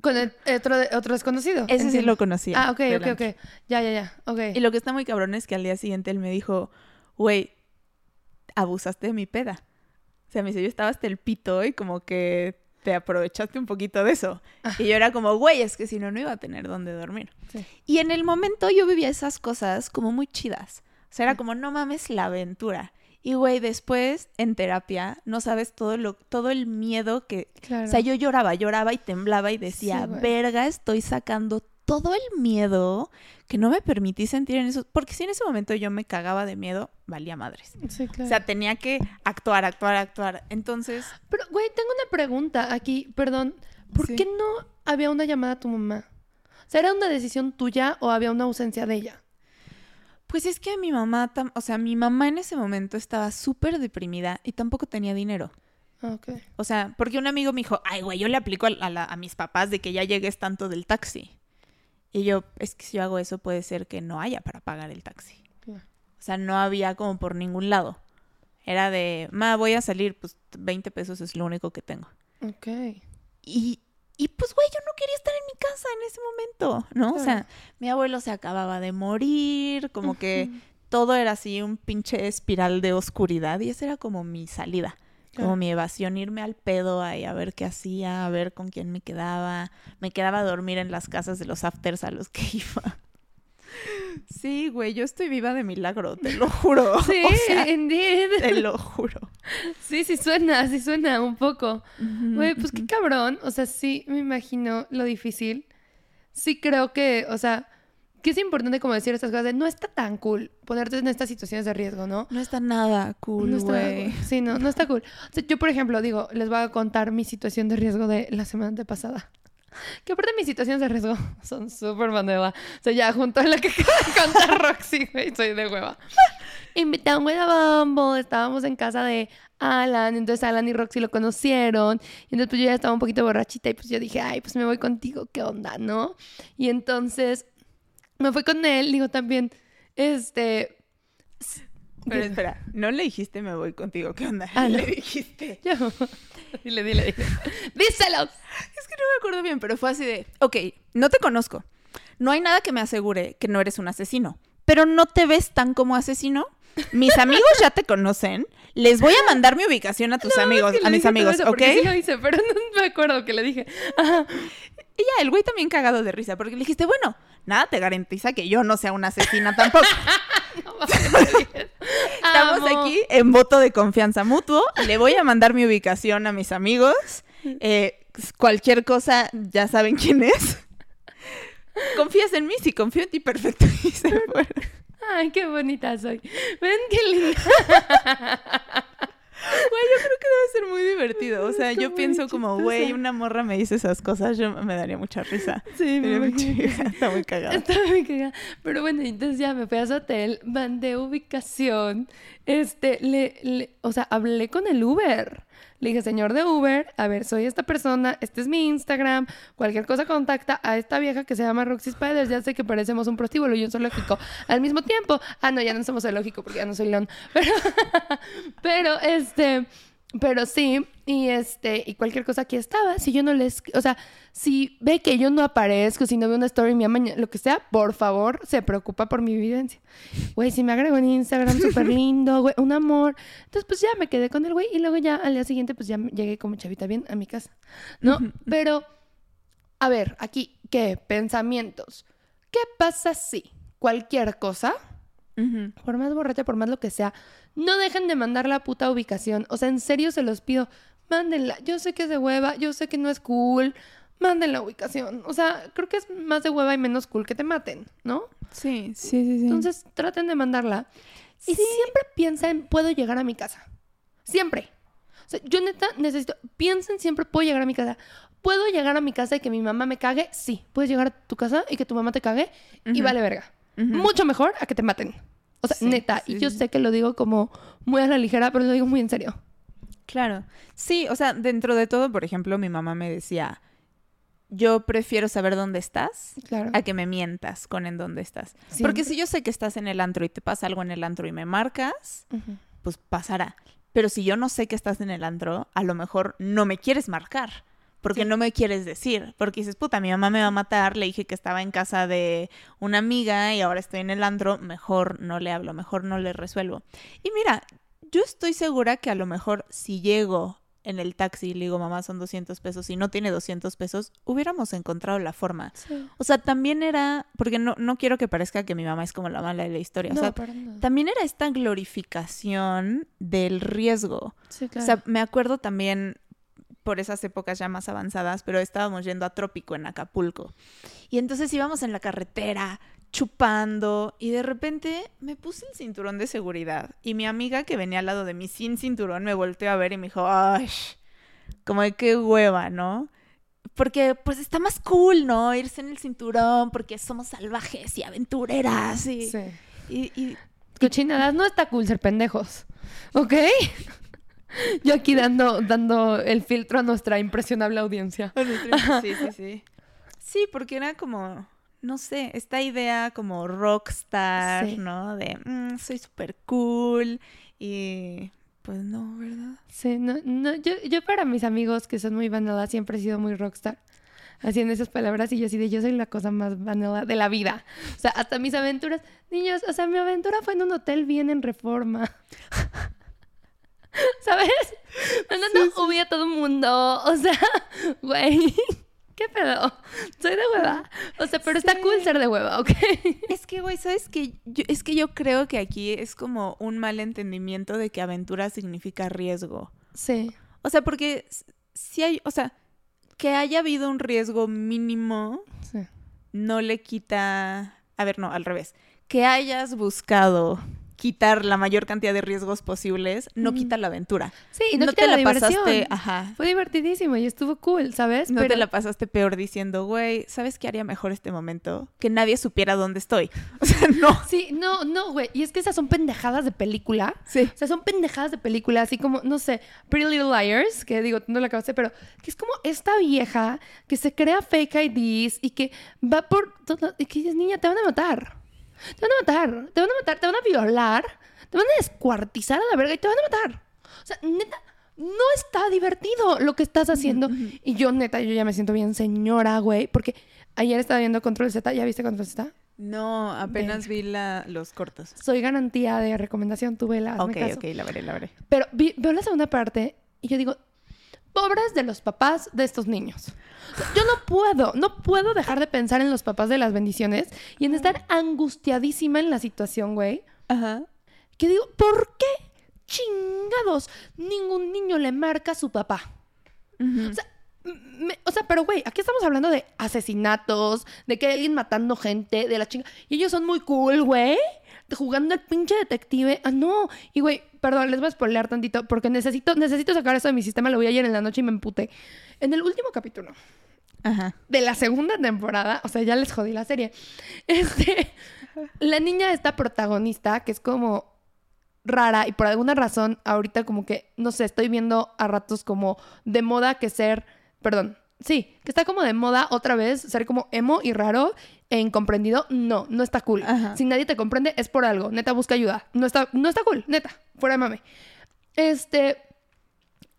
Con el- otro, otro desconocido. Ese sí lo conocía. Ah, ok, ok, ok. Ya, ya, ya. Ok. Y lo que está muy cabrón es que al día siguiente él me dijo, güey, abusaste de mi peda. O sea, me dice, yo estaba hasta el pito y como que te aprovechaste un poquito de eso. Y yo era como, güey, es que si no, no iba a tener dónde dormir. Sí. Y en el momento yo vivía esas cosas como muy chidas. O sea, era como, no mames la aventura. Y güey, después en terapia, no sabes todo lo, todo el miedo que. Claro. O sea, yo lloraba, lloraba y temblaba y decía, Sí, verga, estoy sacando todo el miedo que no me permití sentir en eso. Porque si en ese momento yo me cagaba de miedo, valía madres. Sí, claro. O sea, tenía que actuar, actuar, actuar. Entonces, Pero, güey, tengo una pregunta aquí, perdón. ¿Por Sí. qué no había una llamada a tu mamá? O sea, ¿era una decisión tuya o había una ausencia de ella? pues es que mi mamá, o sea, mi mamá en ese momento estaba súper deprimida y tampoco tenía dinero. Ah, ok. O sea, porque un amigo me dijo, ay, güey, yo le aplico a, a la- a mis papás de que ya llegues tanto del taxi. Y yo, es que si yo hago eso puede ser que no haya para pagar el taxi. O sea, no había como por ningún lado. Era de, ma, voy a salir, pues 20 pesos es lo único que tengo. Ok. Y, y pues, güey, yo no quería estar en mi casa en ese momento, ¿no? O sea, mi abuelo se acababa de morir, como que todo era así un pinche espiral de oscuridad y esa era como mi salida, como mi evasión, irme al pedo ahí a ver qué hacía, a ver con quién me quedaba. Me quedaba a dormir en las casas de los afters a los que iba. Sí, güey, yo estoy viva de milagro, te lo juro. Sí, O sea, indeed. te lo juro. Sí, sí suena, sí suena un poco. Güey, pues qué Ujú. cabrón. O sea, sí me imagino lo difícil. Sí creo que, o sea, que es importante como decir estas cosas de no está tan cool ponerte en estas situaciones de riesgo, ¿no? No está nada No cool, está, güey. sí, no, no está cool. O sea, yo, por ejemplo, digo, les voy a contar mi situación de riesgo de la semana pasada. Que aparte mis situaciones de riesgo son súper manueva. O sea, ya junto a la que acaba de contar Roxy, güey, soy de hueva. Invité a un güey a Bumble, estábamos en casa de Alan, entonces Alan y Roxy lo conocieron, y entonces pues yo ya estaba un poquito borrachita y pues yo dije, ay, pues me voy contigo, ¿qué onda, no? Y entonces me fui con él, digo también, este... Pero espera, no le dijiste me voy contigo, ¿qué onda? Ah, no. Le dijiste. Yo, dile, dile, dile. Díselos. Es que no me acuerdo bien, pero fue así de, ok, no te conozco. No hay nada que me asegure que no eres un asesino, pero no te ves tan como asesino. Mis amigos ya te conocen. Les voy a mandar mi ubicación a tus amigos, Es que le a mis amigos, ¿ok? Sí lo hice, pero no me acuerdo que le dije. Ajá. Y ya, el güey también cagado de risa, porque le dijiste, bueno, nada te garantiza que yo no sea una asesina tampoco. Estamos Amo. aquí en voto de confianza mutuo. Le voy a mandar mi ubicación a mis amigos. Eh, cualquier cosa, ya saben quién es. Confías en mí, sí, confío en ti, perfecto. Y se fueron. Ay, qué bonita soy. Ven qué linda. Güey, yo creo que debe ser muy divertido. O sea, Está yo pienso como, güey, una morra me dice esas cosas, yo me daría mucha risa. Sí, me muy Está muy cagado. Estaba muy cagada. Pero bueno, entonces ya me fui a su hotel, mandé ubicación. Este, le, le- o sea, hablé con el Uber. Le dije, señor de Uber, a ver, soy esta persona, este es mi Instagram, cualquier cosa contacta a esta vieja que se llama Roxy Spiders, ya sé que parecemos un prostíbulo y un zoológico al mismo tiempo. Ah, no, ya no somos zoológico porque ya no soy león. Pero, pero este, pero sí, y este, y cualquier cosa aquí estaba. Si yo no les, o sea, si ve que yo no aparezco, si no veo una story mía mañana, lo que sea, por favor, se preocupa por mi evidencia. Güey, si me agrego en Instagram, súper lindo, güey, un amor. Entonces, pues ya me quedé con el güey y luego ya al día siguiente, pues ya llegué como chavita bien a mi casa, ¿no? Pero, a ver, aquí, ¿qué? Pensamientos. ¿Qué pasa si cualquier cosa Por más borracha, por más lo que sea, no dejen de mandar la puta ubicación. O sea, en serio se los pido, mándenla. Yo sé que es de hueva, yo sé que no es cool, manden la ubicación. O sea, creo que es más de hueva y menos cool que te maten, ¿no? Sí, sí, sí, sí. Entonces traten de mandarla. Y siempre piensa en, puedo llegar a mi casa. Siempre. O sea, yo neta necesito, piensen siempre, puedo llegar a mi casa. ¿Puedo llegar a mi casa y que mi mamá me cague? Sí. ¿Puedes llegar a tu casa y que tu mamá te cague? Y vale verga. Mucho mejor a que te maten. O sea, Sí, neta. sí, y yo sí. sé que lo digo como muy a la ligera, pero lo digo muy en serio. Claro. Sí, o sea, dentro de todo, por ejemplo, mi mamá me decía, yo prefiero saber dónde estás Claro. a que me mientas con en dónde estás. Porque si yo sé que estás en el antro y te pasa algo en el antro y me marcas, pues pasará. Pero si yo no sé que estás en el antro, a lo mejor no me quieres marcar. Porque Sí. no me quieres decir. Porque dices, puta, mi mamá me va a matar. Le dije que estaba en casa de una amiga y ahora estoy en el antro. Mejor no le hablo, mejor no le resuelvo. Y mira, yo estoy segura que a lo mejor si llego en el taxi y le digo, mamá, son 200 pesos y no tiene 200 pesos, hubiéramos encontrado la forma. Sí. O sea, también era, porque no, no quiero que parezca que mi mamá es como la mala de la historia. No, o sea, también era esta glorificación del riesgo. Sí, O claro. sea, me acuerdo también por esas épocas ya más avanzadas, pero estábamos yendo a Trópico en Acapulco. Y entonces íbamos en la carretera chupando y de repente me puse el cinturón de seguridad y mi amiga que venía al lado de mí sin cinturón me volteó a ver y me dijo, ay, como de qué hueva, ¿no? Porque pues está más cool, ¿no? Irse en el cinturón porque somos salvajes y aventureras y... Sí. y- y Cochinadas, no está cool ser pendejos. ¿Ok? Yo aquí dando, dando el filtro a nuestra impresionable audiencia. Sí, sí, sí. Sí, porque era como, no sé, esta idea como rockstar, Sí. ¿no? De, "Mm, soy súper cool y pues no, ¿verdad? Sí, no, no, yo, yo para mis amigos que son muy vanilla siempre he sido muy rockstar. Haciendo esas palabras y yo así de yo soy la cosa más vanilla de la vida. O sea, hasta mis aventuras. Niños, o sea, mi aventura fue en un hotel bien en reforma. ¿Sabes? Mandando hubi a todo el mundo. O sea, güey. ¿Qué pedo? Soy de hueva. O sea, pero está Sí. cool ser de hueva, ¿ok? Es que, güey, ¿sabes qué? Yo, es que yo creo que aquí es como un mal entendimiento de que aventura significa riesgo. Sí. O sea, porque si hay, o sea, que haya habido un riesgo mínimo Sí. no le quita, a ver, no, al revés, que hayas buscado quitar la mayor cantidad de riesgos posibles, no quita la aventura. Sí, y no, no quita te la, pasaste, ajá. Fue divertidísimo y estuvo cool, ¿sabes? No Pero- te la pasaste peor diciendo, güey, ¿sabes qué haría mejor este momento? Que nadie supiera dónde estoy. O sea, no. Sí, no, no, güey. Y es que esas son pendejadas de película. Sí. O sea, son pendejadas de película, así como, no sé, Pretty Little Liars, que digo, no la acabaste, pero que es como esta vieja que se crea fake IDs y que va por todo, y que dices, niña, te van a matar. Te van a matar, te van a matar, te van a violar, te van a descuartizar a la verga y te van a matar. O sea, neta, no está divertido lo que estás haciendo. Y yo, neta, yo ya me siento bien señora, güey, porque ayer estaba viendo Control Z, ¿ya viste Control Z? No, apenas vi la, los cortos. Soy garantía de recomendación, tú vela, Ok, caso. ok, la veré, la veré. Pero vi- veo la segunda parte y yo digo, pobres de los papás de estos niños. Yo no puedo, no puedo dejar de pensar en los papás de las bendiciones y en estar angustiadísima en la situación, güey. Ajá. Que digo, ¿por qué chingados ningún niño le marca a su papá? O sea, me- o sea, pero güey, aquí estamos hablando de asesinatos, de que hay alguien matando gente, de la chinga. Y ellos son muy cool, güey. Jugando al pinche detective. Ah, no. Y güey, perdón, les voy a spoilear tantito porque necesito, necesito sacar eso de mi sistema. Lo vi ayer en la noche y me emputé. En el último capítulo Ajá. de la segunda temporada, o sea, ya les jodí la serie. Este, la niña esta protagonista, que es como rara y por alguna razón ahorita como que, no sé, estoy viendo a ratos como de moda que ser, perdón, sí, que está como de moda otra vez ser como emo y raro e incomprendido. No, no está cool. Ajá. Si nadie te comprende es por algo. Neta, busca ayuda. No está, no está cool, neta, fuera de mame. Este,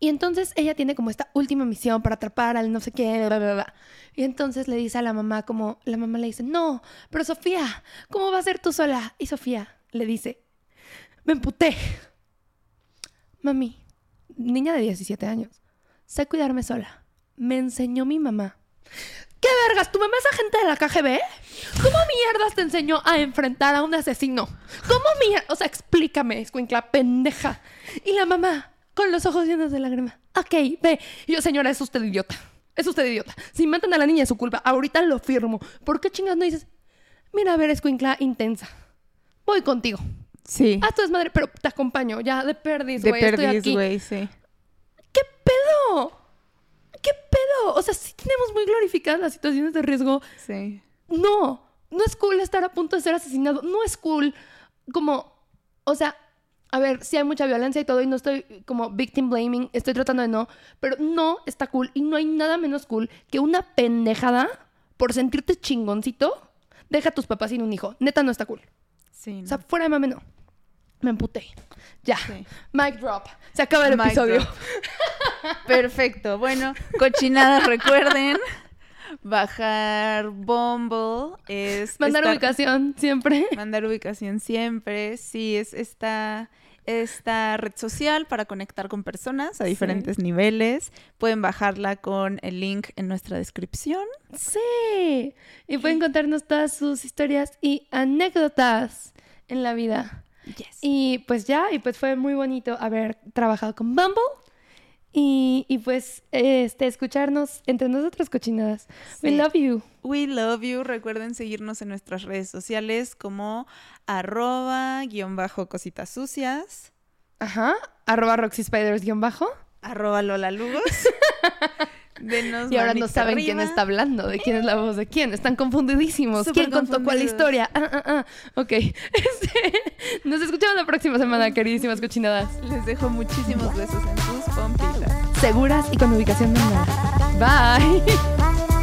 y entonces ella tiene como esta última misión para atrapar al no sé qué, bla, bla, bla. Y entonces le dice a la mamá como, la mamá le dice, no, pero Sofía, ¿cómo va a ser tú sola? Y Sofía le dice, me emputé. Mami, niña de 17 años, sé cuidarme sola. Me enseñó mi mamá. ¿Qué vergas? ¿Tu mamá es agente de la KGB? ¿Cómo mierdas te enseñó a enfrentar a un asesino? ¿Cómo mierda? O sea, explícame, escuincla pendeja. Y la mamá, con los ojos llenos de lágrimas. Ok, ve. Y yo, señora, es usted idiota. Es usted idiota. Si matan a la niña es su culpa. Ahorita lo firmo. ¿Por qué chingas no dices? Mira, a ver, escuincla intensa. Voy contigo. Sí. Haz tu desmadre, pero te acompaño. Ya, de perdiz, de güey. Estoy perdiz, güey, sí. ¿Qué pedo? ¿Qué O sea, sí tenemos muy glorificadas las situaciones de riesgo. Sí. No, no es cool estar a punto de ser asesinado. No es cool. Como, o sea, a ver, sí hay mucha violencia y todo, y no estoy como victim blaming, estoy tratando de no, pero no está cool y no hay nada menos cool que una pendejada por sentirte chingoncito, deja a tus papás sin un hijo. Neta, no está cool. Sí. O sea, fuera de mame, no. Me emputé. Ya. Sí. Mic drop. Se acaba el Mic episodio. Perfecto. Bueno, cochinadas, recuerden. Bajar Bumble es. Mandar estar- ubicación siempre. Mandar ubicación siempre. Sí, es esta, esta red social para conectar con personas a diferentes niveles. Pueden bajarla con el link en nuestra descripción. Sí. Y pueden contarnos todas sus historias y anécdotas en la vida. Yes. Y pues ya, y pues fue muy bonito haber trabajado con Bumble. Y, y pues este, escucharnos entre nosotros cochinadas. We love you. We love you. Recuerden seguirnos en nuestras redes sociales como arroba guion bajo cositas sucias, Ajá. Arroba Roxy Spiders guion bajo. arroba Lola Lugos. Denos Y ahora no saben quién está hablando, de quién es la voz de quién. Están confundidísimos. ¿Quién contó cuál historia? Ah, ah, ah. Ok. Este, nos escuchamos la próxima semana, queridísimas cochinadas. Les dejo muchísimos besos en sus pompitas. Seguras y con ubicación nada. Bye.